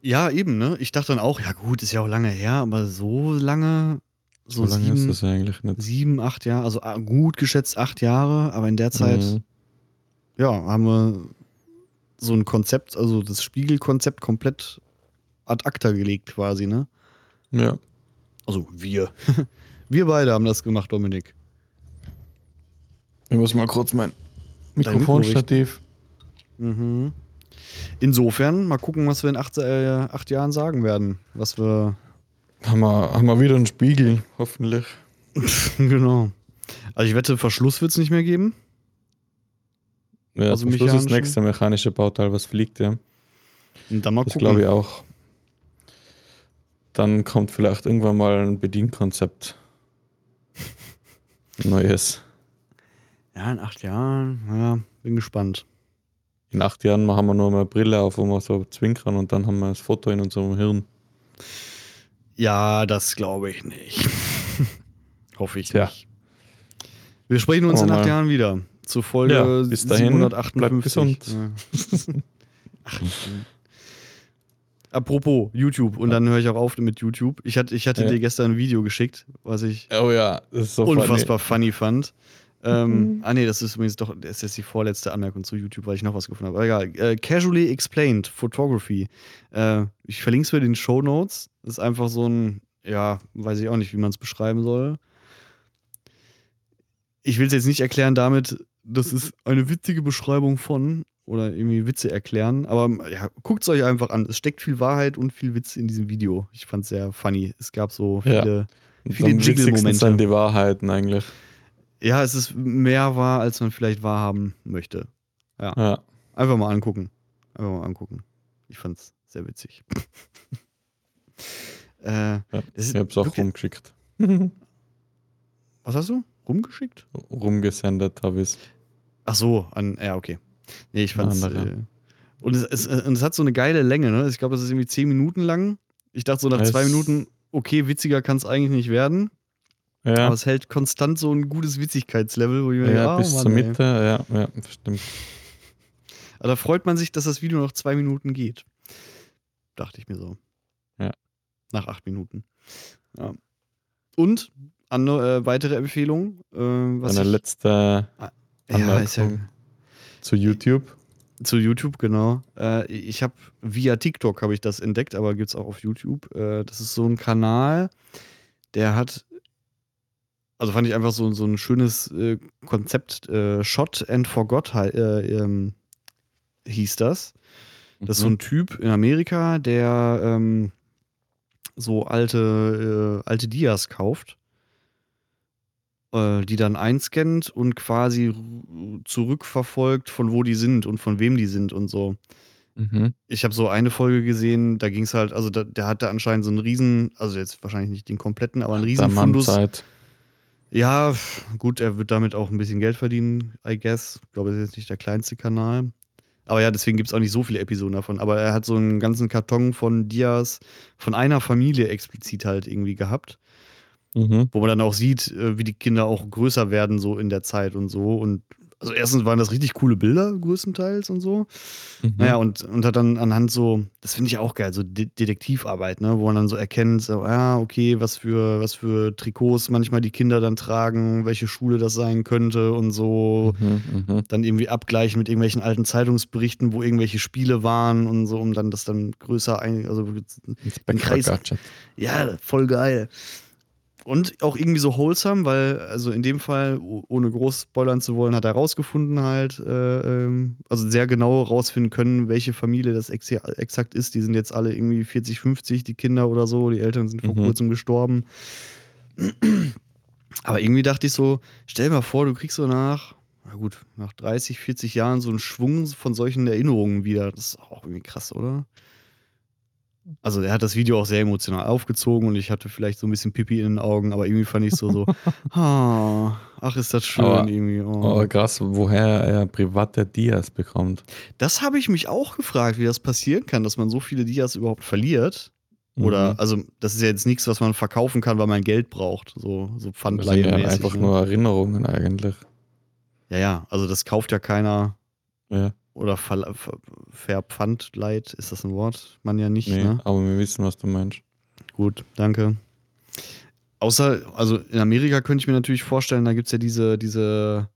ja, eben, ne? Ich dachte dann auch, ja gut, ist ja auch lange her, aber so lange, so, So, lange sieben, ist das eigentlich nicht. sieben, acht Jahre, also ah, gut geschätzt acht Jahre, aber in der Zeit, Mhm. ja, haben wir so ein Konzept, also das Spiegelkonzept komplett ad acta gelegt quasi, ne? Ja. Also wir. wir beide haben das gemacht, Dominik. Ich muss mal kurz mein Mikro Mikrofonstativ. Mhm. Insofern, mal gucken, was wir in acht, äh, acht Jahren sagen werden. Was wir. Haben wir, haben wir wieder einen Spiegel, hoffentlich. genau. Also ich wette, Verschluss wird es nicht mehr geben. Ja, Also zum Schluss das mechanischen? nächste mechanische Bauteil, was fliegt, ja. Und dann mal Das glaube ich auch. Dann kommt vielleicht irgendwann mal ein Bedienkonzept. Neues. Ja, in acht Jahren. Ja, bin gespannt. In acht Jahren machen wir nur mal Brille auf, wo wir so zwinkern und dann haben wir das Foto in unserem Hirn. Ja, das glaube ich nicht. Hoffe ich Tja. nicht. Wir sprechen uns Schauen in acht. Jahren wieder. Zur Folge Ja, bis dahin, 758. bleibt gesund. Ach, Apropos YouTube, und dann höre ich auch auf mit YouTube. Ich hatte, ich hatte Ja. dir gestern ein Video geschickt, was ich Oh ja, das ist so unfassbar funny, fand. Ähm, Mhm. ah nee, das ist übrigens doch, das ist jetzt die vorletzte Anmerkung zu YouTube, weil ich noch was gefunden habe. Aber egal. Äh, Casually Explained Photography. Äh, ich verlinke es für den Show Notes. Das ist einfach so ein, ja, weiß ich auch nicht, wie man es beschreiben soll. Ich will es jetzt nicht erklären damit, das ist eine witzige Beschreibung von oder irgendwie Witze erklären, aber ja, guckt es euch einfach an. Es steckt viel Wahrheit und viel Witz in diesem Video. Ich fand es sehr funny. Es gab so Ja. viele. funny. viele Jiggle-Momente. sind die Wahrheiten eigentlich. Ja, es ist mehr wahr, als man vielleicht wahrhaben möchte. Ja. Einfach mal angucken. Einfach mal angucken. Ich fand's sehr witzig. äh, ja. Ich hab's auch rumgeschickt. was hast du? Rumgeschickt? Rumgesendet habe ich Ach so, an, ja, okay. Nee, ich fand's. Äh, und, es, es, und es hat so eine geile Länge, ne? Ich glaube, das ist irgendwie zehn Minuten lang. Ich dachte so nach Es- zwei Minuten, okay, witziger kann es eigentlich nicht werden. Ja, Aber es hält konstant so ein gutes Witzigkeitslevel, wo ich mir ja denke, ah, bis Mann, zur ey. Mitte. Ja, ja, stimmt. Aber da freut man sich, dass das Video noch zwei Minuten geht. Dachte ich mir so. Ja. Nach acht Minuten. Ja. Und andere, äh, weitere Empfehlung. Äh, was Eine letzte ja, ist ja zu YouTube. zu YouTube, genau. Äh, ich habe via TikTok habe ich das entdeckt, aber gibt es auch auf YouTube. Äh, das ist so ein Kanal, der hat, also fand ich einfach so, so ein schönes äh, Konzept. Äh, Shot and Forgot äh, ähm, hieß das. Das ist so Mhm. ein Typ in Amerika, der ähm, so alte, äh, alte Dias kauft, äh, die dann einscannt und quasi zurückverfolgt, von wo die sind und von wem die sind und so. Mhm. Ich habe so eine Folge gesehen, da ging es halt, also da, der hatte anscheinend so einen riesen, also jetzt wahrscheinlich nicht den kompletten, aber einen riesen Fundus. Zeit. Ja, gut, er wird damit auch ein bisschen Geld verdienen, I guess. Ich glaube, das ist jetzt nicht der kleinste Kanal. Aber ja, deswegen gibt es auch nicht so viele Episoden davon. Aber er hat so einen ganzen Karton von Dias von einer Familie explizit halt irgendwie gehabt. Mhm. Wo man dann auch sieht, äh, wie die Kinder auch größer werden, so in der Zeit und so. Und also erstens waren das richtig coole Bilder, größtenteils und so. Mhm. Naja, und, und hat dann anhand so, das finde ich auch geil, so De Detektivarbeit, ne, wo man dann so erkennt, so, ja, okay, was für, was für Trikots manchmal die Kinder dann tragen, welche Schule das sein könnte und so. Mhm. Mhm. Dann irgendwie abgleichen mit irgendwelchen alten Zeitungsberichten, wo irgendwelche Spiele waren und so, um dann das dann größer ein, also Inspector Kreis- ja, voll geil. Und auch irgendwie so wholesome, weil, also in dem Fall, ohne groß spoilern zu wollen, hat er rausgefunden halt, äh, ähm, also sehr genau rausfinden können, welche Familie das ex exakt ist. Die sind jetzt alle irgendwie 40, 50, die Kinder oder so. Die Eltern sind vor Mhm. kurzem gestorben. Aber irgendwie dachte ich so, stell dir mal vor, du kriegst so nach, na gut, nach 30, 40 Jahren so einen Schwung von solchen Erinnerungen wieder. Das ist auch irgendwie krass, oder? Also er hat das Video auch sehr emotional aufgezogen und ich hatte vielleicht so ein bisschen Pipi in den Augen, aber irgendwie fand ich so so, ah, ach ist das schön Aber- irgendwie. Oh. Aber krass, woher er private Dias bekommt. Das habe ich mich auch gefragt, wie das passieren kann, dass man so viele Dias überhaupt verliert. Oder, Mhm. also das ist ja jetzt nichts, was man verkaufen kann, weil man Geld braucht, so, so das sind ja einfach ne? nur Erinnerungen eigentlich. Ja, ja, also das kauft ja keiner Ja, oder ver ver verpfandleit, ist das ein Wort? Man ja nicht, nee, ne? aber wir wissen, was du meinst. Gut, danke. Außer, also in Amerika könnte ich mir natürlich vorstellen, da gibt es ja diese, diese,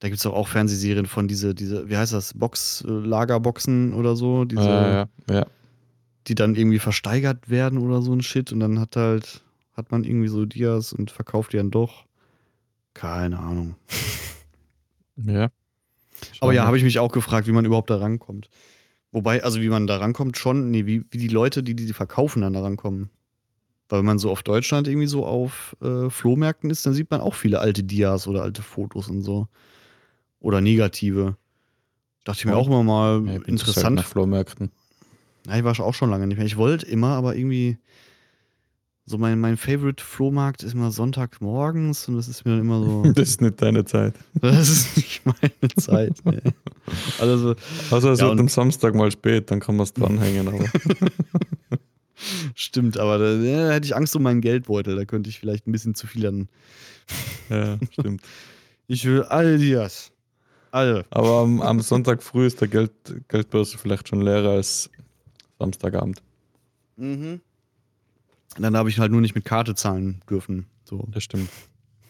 da gibt es doch auch Fernsehserien von diese, diese, wie heißt das, Box, äh, Lagerboxen oder so, diese, Äh, ja, ja. die dann irgendwie versteigert werden oder so ein Shit und dann hat halt, hat man irgendwie so Dias und verkauft die dann doch. Keine Ahnung. ja. Aber ja, habe ich mich auch gefragt, wie man überhaupt da rankommt. Wobei, also wie man da rankommt, schon, nee, wie, wie die Leute, die die verkaufen, dann da rankommen. Weil wenn man so auf Deutschland irgendwie so auf äh, Flohmärkten ist, dann sieht man auch viele alte Dias oder alte Fotos und so. Oder negative. Dachte ich mir Ja. auch immer mal Ja, interessant. auf Flohmärkten. Nein, ich war auch schon lange nicht mehr. Ich wollte immer, aber irgendwie. So mein, mein Favorite Flohmarkt ist immer Sonntagmorgens und das ist mir dann immer so. Das ist nicht deine Zeit. das ist nicht meine Zeit. Nee. Also, Also es Ja, wird am Samstag mal spät, dann kann man es dranhängen. Aber Stimmt, aber da, da hätte ich Angst um meinen Geldbeutel. Da könnte ich vielleicht ein bisschen zu viel dann. ja, stimmt. Ich will alle Dias. Alle. Aber am, am Sonntag früh ist der Geld, Geldbörse vielleicht schon leerer als Samstagabend. Mhm. Dann habe ich halt nur nicht mit Karte zahlen dürfen. So. Das stimmt.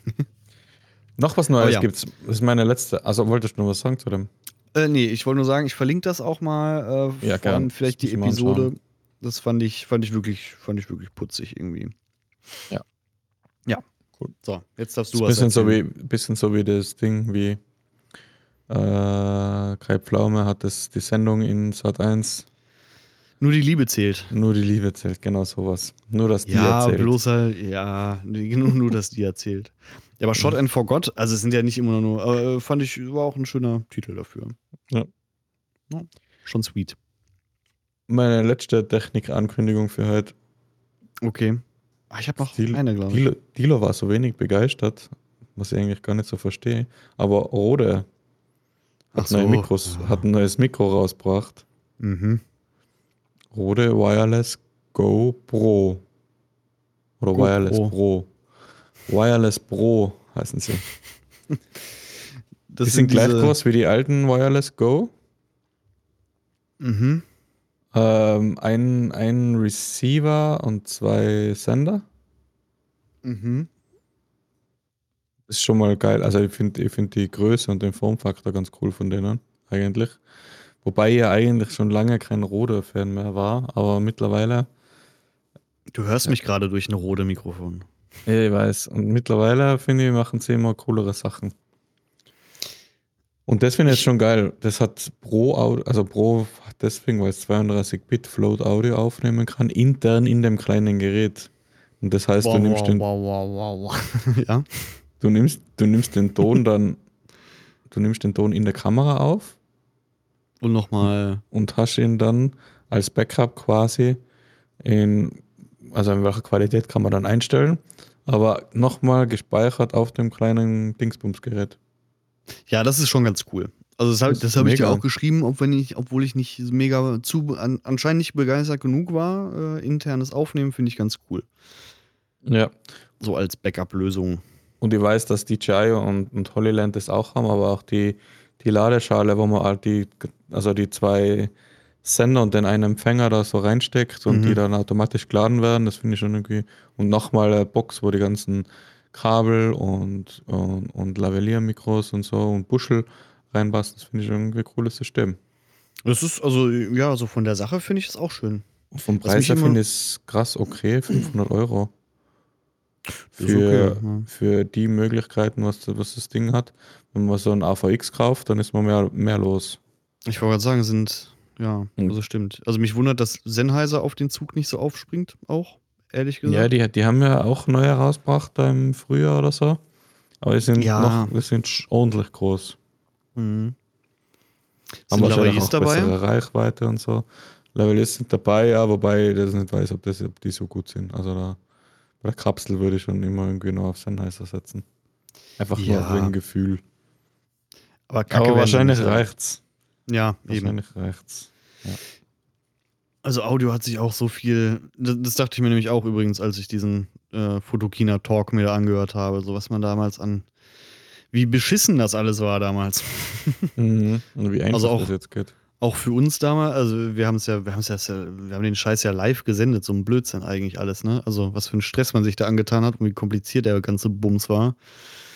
Noch was Neues Oh ja. gibt's. Das ist meine letzte. Also wolltest du noch was sagen zu dem? Äh, nee, ich wollte nur sagen, ich verlinke das auch mal. Äh, Ja, vor gern. allem Vielleicht Das die Episode. Das fand ich, fand ich wirklich, fand ich wirklich putzig irgendwie. Ja. Ja. Cool. So, jetzt darfst Das du ist was bisschen so, wie, erzählen. bisschen so wie das Ding, wie äh, Kai Pflaume hat das, die Sendung in Sat 1. Nur die Liebe zählt. Nur die Liebe zählt, genau sowas. Nur das die Ja, erzählt. bloß halt, ja, nur, nur dass die erzählt. Ja, aber Shot and Forgot, also es sind ja nicht immer nur, aber äh, fand ich, war auch ein schöner Titel dafür. Ja. Ja, schon sweet. Meine letzte Technik-Ankündigung für heute. Okay. Ah, ich habe noch Dil- eine, glaube ich. Dilo, Dilo war so wenig begeistert, was ich eigentlich gar nicht so verstehe. Aber Rode Ach hat, neue so. Mikros, hat ein neues Mikro rausgebracht. Mhm. Rode Wireless Go Pro. Oder Go Wireless Pro. Pro. Wireless Pro heißen sie. Das die sind gleich groß wie die alten Wireless Go. Mhm. Ähm, ein, ein Receiver und zwei Sender. Mhm. Ist schon mal geil. Also ich finde ich find die Größe und den Formfaktor ganz cool von denen, eigentlich. Wobei ja eigentlich schon lange kein Rode-Fan mehr war, aber mittlerweile, Du hörst mich gerade durch ein rote Mikrofon. ja, ich weiß, und mittlerweile finde ich, machen sie immer coolere Sachen. Und das finde ich jetzt schon geil. Das hat Pro, Audio, also Pro deswegen, weil es 32-Bit Float Audio aufnehmen kann, intern in dem kleinen Gerät. Und das heißt, du nimmst den wow, wow, wow, wow. ja. Du nimmst, du nimmst den Ton dann, du nimmst den Ton in der Kamera auf Und nochmal. und hast ihn dann als Backup quasi in, also in welcher Qualität kann man dann einstellen, aber nochmal gespeichert auf dem kleinen Dingsbumsgerät. Ja, das ist schon ganz cool. Also das habe hab ich dir auch geschrieben, ob wenn ich, obwohl ich nicht mega zu an, anscheinend nicht begeistert genug war. Äh, internes Aufnehmen finde ich ganz cool. Ja. So als Backup-Lösung. Und ich weiß, dass DJI und, und Holyland das auch haben, aber auch die, die Ladeschale, wo man halt die, also die zwei Sender und den einen Empfänger da so reinsteckt und Mhm. die dann automatisch geladen werden, das finde ich schon irgendwie. Und nochmal eine Box, wo die ganzen Kabel und, und, und Lavalier-Mikros und so und Buschel reinpassen, das finde ich irgendwie ein cooles System. Das ist, also, ja, so von der Sache finde ich das auch schön. Und vom Preis her finde ich es krass okay, 500 Euro. Für, okay, ja. für die Möglichkeiten, was, was das Ding hat. Wenn man so ein AVX kauft, dann ist man mehr, mehr los. Ich wollte gerade sagen, sind, ja, Hm. also stimmt. Also mich wundert, dass Sennheiser auf den Zug nicht so aufspringt, auch, ehrlich gesagt. Ja, die, die haben ja auch neu herausgebracht im Frühjahr oder so. Aber die sind Ja. noch die sind ordentlich groß. Mhm. Haben Sind wahrscheinlich auch dabei? bessere Reichweite und so. Lavaliers sind dabei, ja, wobei ich das nicht weiß, ob, das, ob die so gut sind. Also da, bei der Kapsel würde ich schon immer irgendwie noch auf Sennheiser setzen. Einfach nur Ja. wegen Gefühl. Aber Aber werden sie wahrscheinlich reicht's. Ja, eben. Wahrscheinlich reicht's. Also Audio hat sich auch so viel. Das, das dachte ich mir nämlich auch übrigens, als ich diesen äh, Fotokina Talk mir angehört habe, so was man damals an. Wie beschissen das alles war damals. Mhm. Und wie einfach Also auch- das jetzt geht. Auch für uns damals, also wir haben es ja, wir haben es ja, wir haben den Scheiß ja live gesendet, so ein Blödsinn eigentlich alles, ne? Also was für ein Stress man sich da angetan hat und wie kompliziert der ganze Bums war.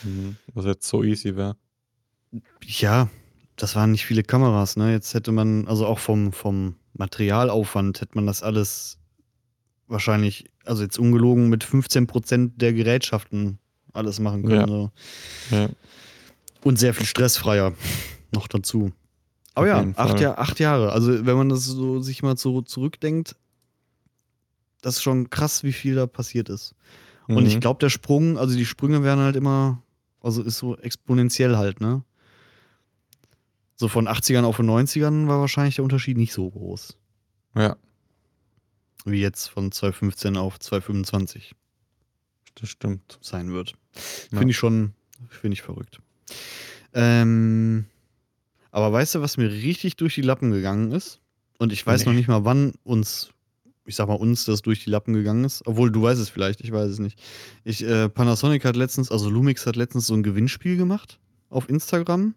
Mhm. Was jetzt so easy wäre. Ja, das waren nicht viele Kameras, ne? Jetzt hätte man, also auch vom, vom Materialaufwand hätte man das alles wahrscheinlich, also jetzt ungelogen mit 15% der Gerätschaften alles machen können. Ja. So. Ja. Und sehr viel stressfreier noch dazu. Aber Auf ja, acht. Jahr, acht Jahre. Also wenn man das so sich mal so zurückdenkt, das ist schon krass, wie viel da passiert ist. Und ich Mhm. glaube, der Sprung, also die Sprünge werden halt immer, also ist so exponentiell halt, ne? So von 80ern auf den 90ern war wahrscheinlich der Unterschied nicht so groß. Ja, Wie jetzt von 215 auf 225 das stimmt. sein wird. Ja. Finde ich schon, finde ich verrückt. Ähm, aber weißt du, was mir richtig durch die Lappen gegangen ist? Und ich weiß Nee. noch nicht mal, wann uns, ich sag mal uns, das durch die Lappen gegangen ist. Obwohl du weißt es vielleicht, ich weiß es nicht. Ich, äh, Panasonic hat letztens, also Lumix hat letztens so ein Gewinnspiel gemacht auf Instagram.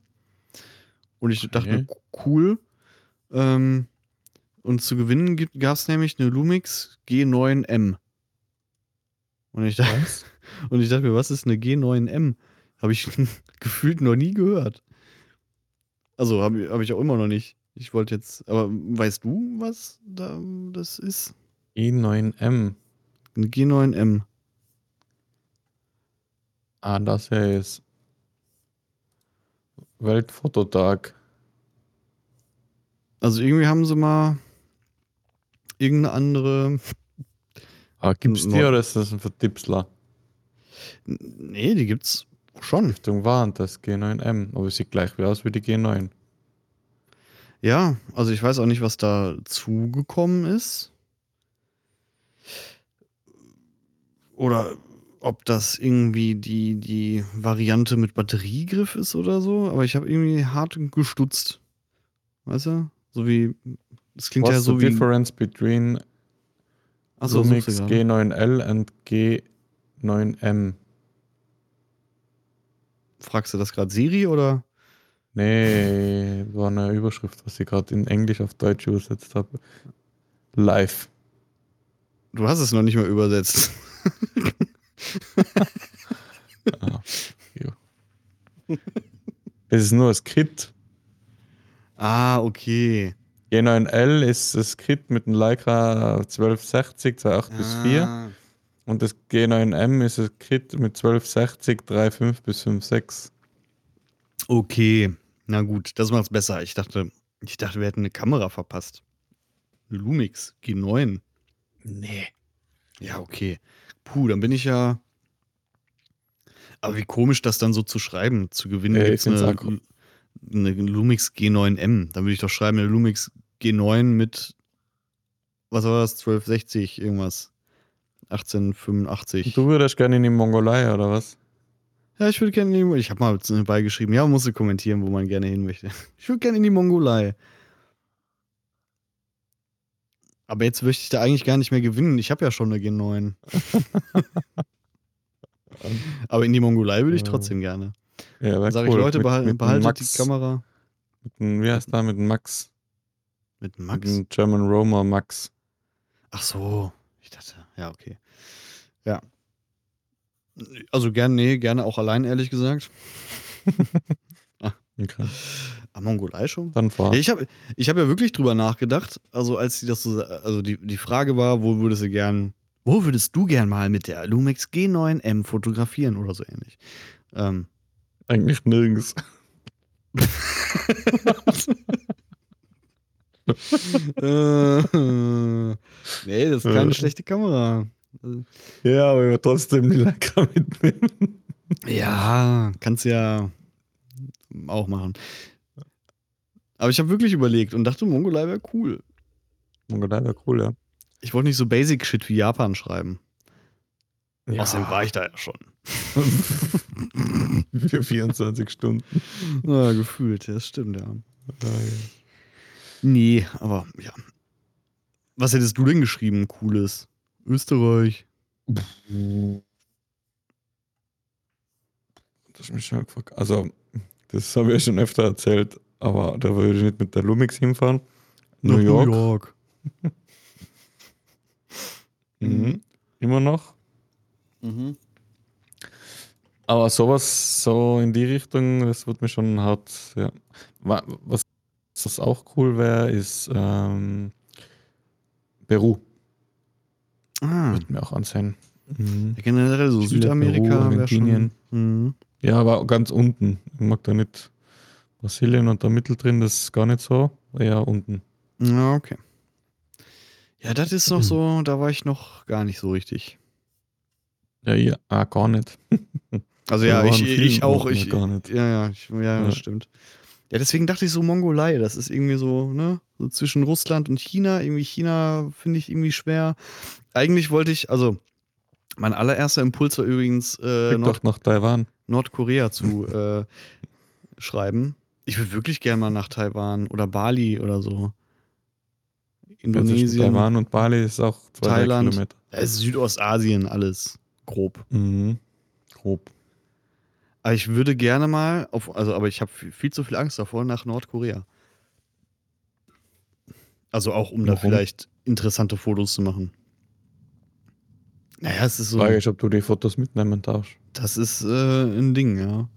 Und ich dachte mir, cool. Ähm, und zu gewinnen gab es nämlich eine Lumix G9M. Und ich, dachte, und ich dachte mir, was ist eine G9M? Habe ich gefühlt noch nie gehört. Also habe ich, hab ich auch immer noch nicht. Ich wollte jetzt, aber weißt du, was da das ist? i9M. Eine G9M. Ah, das hier ist Weltfototag. Also irgendwie haben sie mal irgendeine andere. Ah, gibt's die oder ist das ein Vertipsler? Nee, die gibt's schon. Richtung Warnt, das G9M. Aber es sieht gleich wie aus wie die G9. Ja, also ich weiß auch nicht, was da zugekommen ist. Oder ob das irgendwie die, die Variante mit Batteriegriff ist oder so. Aber ich habe irgendwie hart gestutzt. Weißt du? So wie. Das klingt What's ja so the wie. difference between Achso, Lumix suchst du gerade. G9L and G9M? Fragst du das gerade Siri oder? Nee, war eine Überschrift, was ich gerade in Englisch auf Deutsch übersetzt habe. Live. Du hast es noch nicht mal übersetzt. Ah. Es ist nur das Kit. ah, okay. G9L ist das Kit mit einem Leica 1260 2.8 bis 4. Und das G9M ist das Kit mit 1260 3.5 bis 5.6. Okay, na gut, das macht's besser. Ich dachte, ich dachte, wir hätten eine Kamera verpasst. Lumix G9. Nee. Ja, okay. Puh, dann bin ich ja. Aber wie komisch, das dann so zu schreiben. Zu gewinnen ich gibt's eine, eine Lumix G9M. Dann würde ich doch schreiben, eine Lumix G9 mit, was war das, 1260 irgendwas. 1885. Du würdest gerne in die Mongolei, oder was? Ja, ich würde gerne in die, ich habe mal beigeschrieben, ja, musst du kommentieren, wo man gerne hin möchte. Ich würde gerne in die Mongolei. Aber jetzt möchte ich da eigentlich gar nicht mehr gewinnen. Ich habe ja schon eine G9. Aber in die Mongolei würde ich trotzdem gerne. Ja, Dann sage cool. ich, Leute, Mit- behal mit dem behaltet Max, die Kamera. Mit wie heißt der? Mit Max. Mit Mit Max? dem German Roma Max. Ach so. Ich dachte, ja, okay. Ja. Also gerne, nee, gerne auch allein, ehrlich gesagt. Okay. Ah, Mongolei schon? Dann fahr. Ja, ich habe ich hab ja wirklich drüber nachgedacht. Also, als die das so, also die, die Frage war, wo würdest du gern Wo würdest du gern mal mit der Lumix G9M fotografieren oder so ähnlich? Ähm, Eigentlich nirgends. äh, nee, das ist keine schlechte Kamera. Ja, aber trotzdem die Leica mitnehmen. Ja, kannst ja auch machen. Aber ich habe wirklich überlegt und dachte, Mongolei wäre cool. Mongolei wäre cool, ja. Ich wollte nicht so Basic-Shit wie Japan schreiben. Außerdem war ich da ja schon. Für 24 Stunden. Ja, gefühlt, das stimmt, ja. Nee, aber ja. Was hättest du denn geschrieben, Cooles? Österreich. Das ist mich schon gefragt. Also, das habe ich ja schon öfter erzählt, aber da würde ich nicht mit der Lumix hinfahren. New Nach York. New York. Mhm. Immer noch. Mhm. Aber sowas so in die Richtung, das wird mir schon hart. Ja. Wa- Was, was auch cool wäre, ist ähm, Peru. Ah, Wird mir auch ansehen. Mhm. generell so Chile, Südamerika Peru. Argentinien. Mhm. Ja, aber ganz unten. Ich mag da nicht Brasilien und da mittel drin, das ist gar nicht so. Eher unten. Ja, okay. Ja, das ist Mhm. noch so, da war ich noch gar nicht so richtig. Ja, ja ah, gar nicht. Also Wir ja, ich, ich auch. Ich, gar nicht. Ja, ja, ich, ja, Ja. das stimmt. Ja, deswegen dachte ich so Mongolei, das ist irgendwie so, ne, so zwischen Russland und China. Irgendwie China finde ich irgendwie schwer. Eigentlich wollte ich, also mein allererster Impuls war übrigens äh, Nord doch nach Taiwan. Nordkorea zu äh, schreiben. Ich würde wirklich gerne mal nach Taiwan oder Bali oder so. Ja, zwischen Indonesien, Taiwan und Bali ist auch Thailand. Kilometer. äh, Südostasien, alles grob. Mhm. Grob. Aber ich würde gerne mal, auf, also aber ich habe viel zu viel Angst davor, nach Nordkorea. Also auch, um da Warum? vielleicht interessante Fotos zu machen. Naja, es ist so, Frage ist, ob du die Fotos mitnehmen darfst. das ist äh, ein Ding, ja.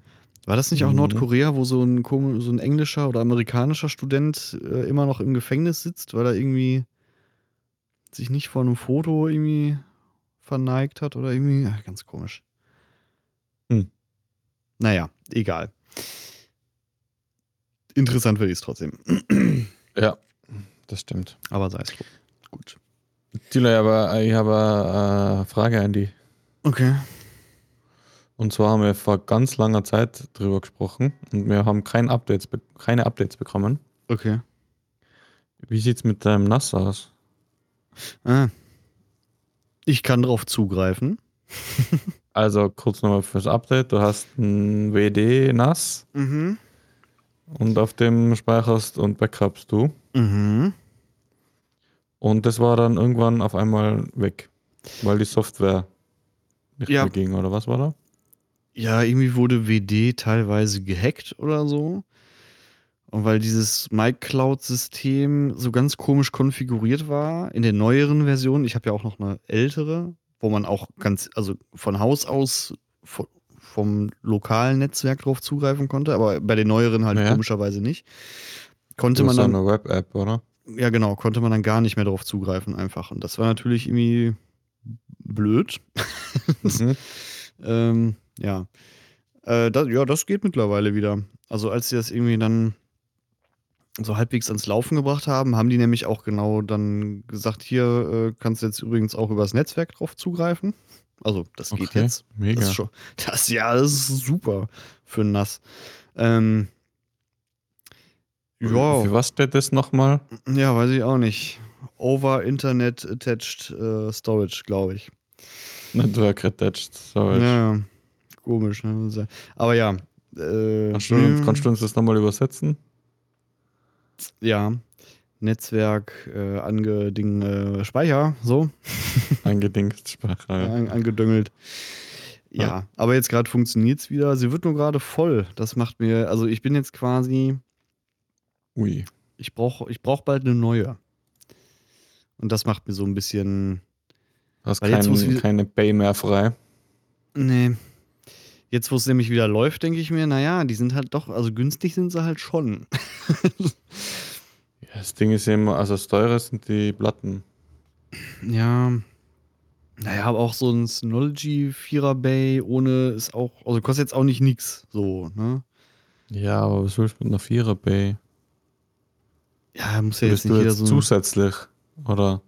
War das nicht auch Mhm. Nordkorea, wo so ein, so ein englischer oder amerikanischer Student äh, immer noch im Gefängnis sitzt, weil er irgendwie sich nicht vor einem Foto irgendwie verneigt hat oder irgendwie, ja, ganz komisch. Hm. Naja, egal. Interessant finde ich es trotzdem. Ja, das stimmt. Aber sei es drum. Gut. Tilo, aber ich habe eine Frage an die. Okay. Und zwar haben wir vor ganz langer Zeit drüber gesprochen und wir haben kein Updates, keine Updates bekommen. Okay. Wie sieht's mit deinem NAS aus? Ah. Ich kann drauf zugreifen. Also kurz nochmal fürs Update. Du hast ein WD NAS Mhm. und auf dem speicherst und backupst du. Mhm. Und das war dann irgendwann auf einmal weg, weil die Software nicht Ja. mehr ging, oder was war da? Ja, irgendwie wurde WD teilweise gehackt oder so. Und weil dieses MyCloud-System so ganz komisch konfiguriert war, in der neueren Version, ich habe ja auch noch eine ältere, wo man auch ganz, also von Haus aus vo- vom lokalen Netzwerk drauf zugreifen konnte, aber bei den neueren halt Ja. komischerweise nicht. Konnte man dann, eine Web-App, oder? ja genau, konnte man dann gar nicht mehr drauf zugreifen einfach. Und das war natürlich irgendwie blöd. Mhm. Ähm, ja. Äh, das, ja, das geht mittlerweile wieder. Also als sie das irgendwie dann so halbwegs ans Laufen gebracht haben, haben die nämlich auch genau dann gesagt, hier äh, kannst du jetzt übrigens auch übers Netzwerk drauf zugreifen. Also das geht Okay, jetzt. mega. Das ist schon, das, ja, das ist super für NAS. Ähm, ja, Für was steht das nochmal? ja, weiß ich auch nicht. Over Internet Attached äh, Storage, glaube ich. Network Attached Storage. Ja, ja. komisch. Ne? Aber ja. Äh, Kannst, du, nö, kannst du uns das nochmal übersetzen? Ja. Netzwerk, äh, angeding, äh, Speicher, so, Eingedingst Speicher. Ja. an, angedüngelt. Ja, Ja. aber jetzt gerade funktioniert es wieder. Sie wird nur gerade voll. Das macht mir, also ich bin jetzt quasi, Ui. ich brauche ich brauch bald eine neue. Und das macht mir so ein bisschen, Hast Weil jetzt, kein, keine Bay mehr frei. nee. Jetzt, wo es nämlich wieder läuft, denke ich mir, naja, die sind halt doch, also günstig sind sie halt schon. Ja, das Ding ist immer, also das teure sind die Platten. Ja. Naja, aber auch so ein Synology 4er Bay ohne ist auch, also kostet jetzt auch nicht nix, so, ne? Ja, aber was willst du mit einer Vierer Bay? Ja, muss ja jetzt nicht jetzt so. zusätzlich oder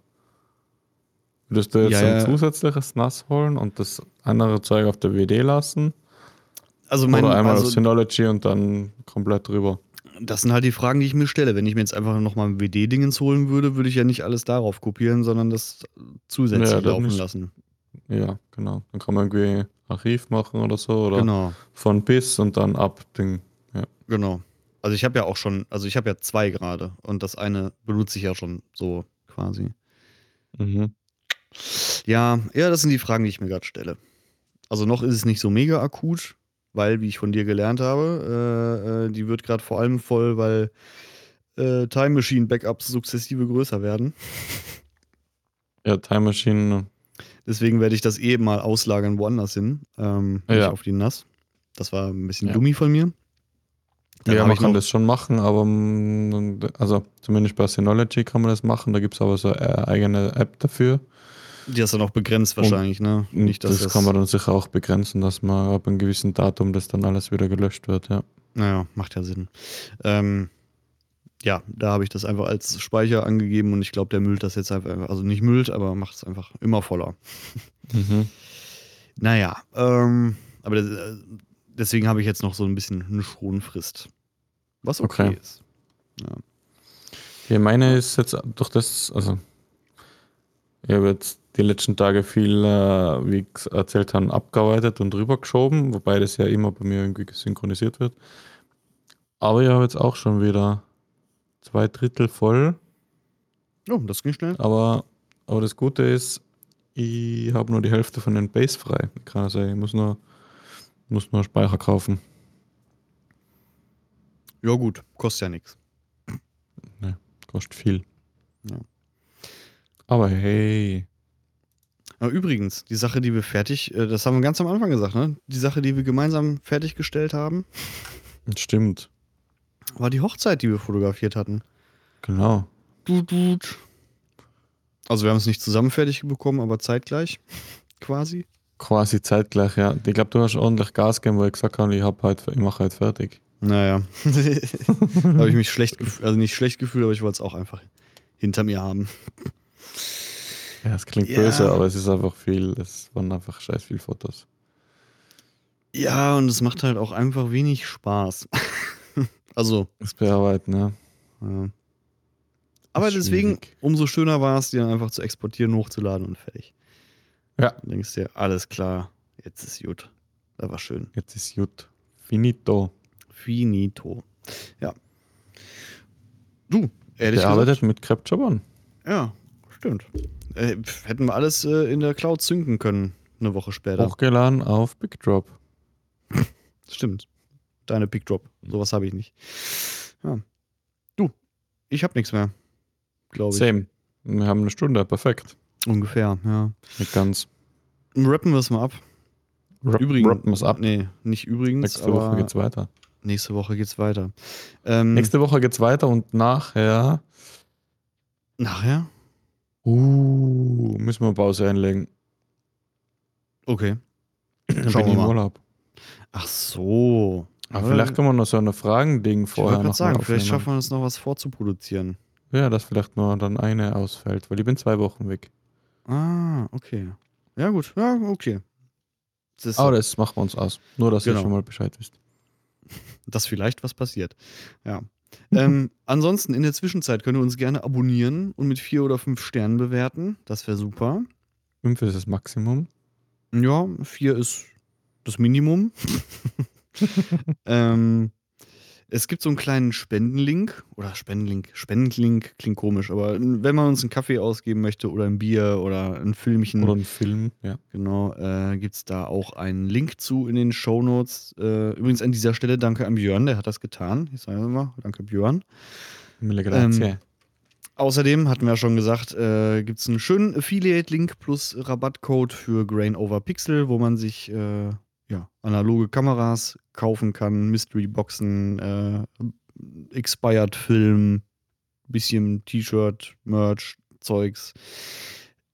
würdest du jetzt Ja, ein ja. zusätzliches NAS holen und das andere Zeug auf der WD lassen? Also mein, oder einmal auf also, Synology und dann komplett drüber? das sind halt die Fragen, die ich mir stelle. Wenn ich mir jetzt einfach nochmal ein WD-Dingens holen würde, würde ich ja nicht alles darauf kopieren, sondern das zusätzlich Ja, laufen nicht. lassen. Ja, genau. Dann kann man irgendwie Archiv machen oder so oder Genau, von bis und dann ab Ding. genau. Also ich habe ja auch schon, also ich habe ja zwei gerade und das eine benutze ich ja schon so quasi. Mhm. Ja, ja, das sind die Fragen, die ich mir gerade stelle. Also noch ist es nicht so mega akut, weil, wie ich von dir gelernt habe, äh, äh, die wird gerade vor allem voll, weil äh, Time Machine Backups sukzessive größer werden. Ja, Time Machine, Deswegen werde ich das eh mal auslagern woanders hin, ähm, nicht Ja. auf die NAS. Das war ein bisschen Ja. dummi von mir. Dann ja, man kann das schon machen, aber mm, also zumindest bei Synology kann man das machen. Da gibt es aber so eine eigene App dafür. Die ist dann auch begrenzt wahrscheinlich, ne? Nicht, dass das, kann man dann sicher auch begrenzen, dass man ab einem gewissen Datum das dann alles wieder gelöscht wird, ja. Naja, macht ja Sinn. Ähm, ja, da habe ich das einfach als Speicher angegeben und ich glaube, der müllt das jetzt einfach, also nicht müllt, aber macht es einfach immer voller. Mhm. Naja, ähm, aber das, deswegen habe ich jetzt noch so ein bisschen eine Schonfrist. Was okay, Okay. ist. Ja, meine ist jetzt durch das, also ich habe jetzt die letzten Tage viel, äh, wie ich erzählt habe, abgearbeitet und rübergeschoben, wobei das ja immer bei mir irgendwie synchronisiert wird. Aber ich habe jetzt auch schon wieder zwei Drittel voll, Oh, das ging schnell. aber, aber das Gute ist, ich habe nur die Hälfte von den Base frei. Ich kann also, ich muss nur, muss nur Speicher kaufen. Ja, gut, kostet ja nichts. Kostet viel. Ja. Aber hey, Übrigens, die Sache, die wir fertig, äh, das haben wir ganz am Anfang gesagt, ne? Die Sache, die wir gemeinsam fertiggestellt haben, stimmt. war die Hochzeit, die wir fotografiert hatten. Genau. Tut, tut. Also wir haben es nicht zusammen fertig bekommen, aber zeitgleich quasi. Quasi zeitgleich, ja. Ich glaube, du hast ordentlich Gas gegeben, weil ich gesagt habe, ich, hab halt, ich mache halt fertig. Naja. habe ich mich schlecht gefühlt, also nicht schlecht gefühlt, aber ich wollte es auch einfach hinter mir haben. Ja, es klingt Ja. böse, aber es ist einfach viel. Es waren einfach scheiß viel Fotos. Ja, und es macht halt auch einfach wenig Spaß. also, Das Bearbeiten, ja. ja. Aber deswegen, schwierig. umso schöner war es, die dann einfach zu exportieren, hochzuladen und fertig. Ja. Dann denkst du dir, alles klar, jetzt ist gut. Das war schön. Jetzt ist gut. Finito. Finito. Ja. Du, ehrlich Bearbeitet gesagt. mit Crepjobbern. Ja, stimmt. Äh, hätten wir alles äh, in der Cloud synken können, eine Woche später. Hochgeladen auf Big Drop. Stimmt. Deine Big Drop. Sowas habe ich nicht. Ja. Du, ich habe nichts mehr. Glaube ich. Same. Wir haben eine Stunde, perfekt. Ungefähr, ja. Nicht ganz. Rappen wir es mal ab. Rap, Übrigens. rappen wir's ab. Nee, nicht übrigens. Nächste Woche geht's weiter. Nächste Woche geht's weiter. Ähm, Nächste Woche geht's weiter und nachher Nachher? Uh, müssen wir Pause einlegen. Okay. Dann Schauen bin ich wir im mal. Urlaub. Ach so. Aber vielleicht können wir noch so eine Fragen-Ding ich wollte vorher gerade noch sagen, vielleicht schaffen wir es noch was vorzuproduzieren. Ja, dass vielleicht nur dann eine ausfällt, weil ich bin zwei Wochen weg. Ah, okay. Ja, gut. Ja, okay. Das ist Aber das machen wir uns aus. Nur, dass Genau. ihr schon mal Bescheid wisst. dass vielleicht was passiert. Ja. Ähm, ansonsten in der Zwischenzeit könnt ihr uns gerne abonnieren und mit vier oder fünf Sternen bewerten. Das wäre super. Fünf ist das Maximum. Ja, vier ist das Minimum. ähm, es gibt so einen kleinen Spendenlink oder Spendenlink. Spendenlink klingt komisch, aber wenn man uns einen Kaffee ausgeben möchte oder ein Bier oder ein Filmchen, Oder ein Film, ja. Genau, äh, gibt es da auch einen Link zu in den Shownotes. Äh, übrigens an dieser Stelle danke an Björn, der hat das getan. Ich sage mal, danke Björn. Mille grazie. Ähm, Außerdem hatten wir ja schon gesagt, äh, gibt es einen schönen Affiliate-Link plus Rabattcode für Grain Over Pixel, wo man sich äh, ja, analoge Kameras kaufen kann, Mystery-Boxen, äh, Expired-Film, bisschen T-Shirt, Merch, Zeugs.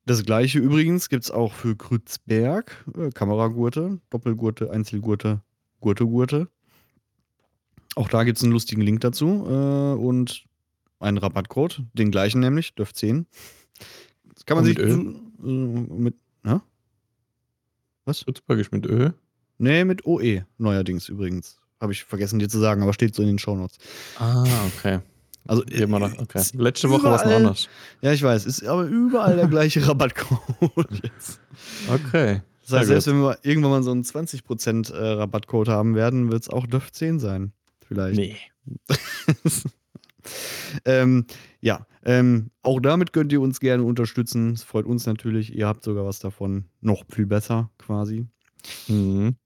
Das gleiche übrigens gibt es auch für Krützberg. Äh, Kameragurte, Doppelgurte, Einzelgurte, Gurte-Gurte. Auch da gibt es einen lustigen Link dazu äh, und einen Rabattcode, den gleichen nämlich, DÖF 10. Das kann man Und sich mit Ö? äh, mit, hä? Was? Ist mit Ö. Nee, mit OE neuerdings übrigens. Habe ich vergessen dir zu sagen, aber steht so in den Shownotes. Ah, okay. Also, immer noch, okay. ist Letzte Woche war es noch anders. Ja, ich weiß, ist aber überall der gleiche Rabattcode jetzt. Okay. Das heißt, selbst wenn wir irgendwann mal so einen 20% äh, Rabattcode haben werden, wird es auch DÖF 10 sein. Vielleicht. Nee. ähm, ja, ähm, auch damit könnt ihr uns gerne unterstützen. Es freut uns natürlich. Ihr habt sogar was davon. Noch viel besser quasi. Mhm.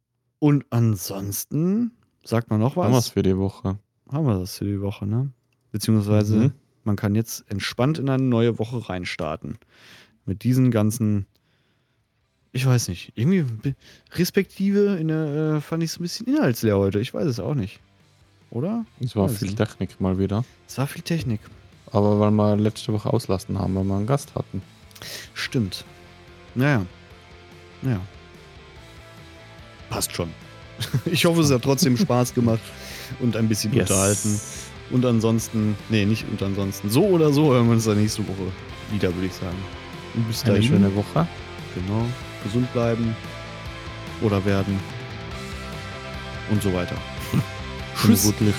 Und ansonsten, sagt man noch Haben wir es was? für die Woche. Haben wir das für die Woche, ne? Beziehungsweise, Mhm. man kann jetzt entspannt in eine neue Woche reinstarten. Mit diesen ganzen, ich weiß nicht, irgendwie respektive in der, äh, fand ich es ein bisschen inhaltsleer heute. Ich weiß es auch nicht. Oder? Es war viel nicht. Technik mal wieder. Es war viel Technik. Aber weil wir letzte Woche auslassen haben, weil wir einen Gast hatten. Stimmt. Naja. Naja. Passt schon. Ich hoffe, es hat trotzdem Spaß gemacht und ein bisschen unterhalten. Und ansonsten, nee, nicht und ansonsten. So oder so hören wir uns dann nächste Woche wieder, würde ich sagen. Und bis Eine dahin, schöne Woche. genau, gesund bleiben oder werden und so weiter. Tschüss. gute Licht.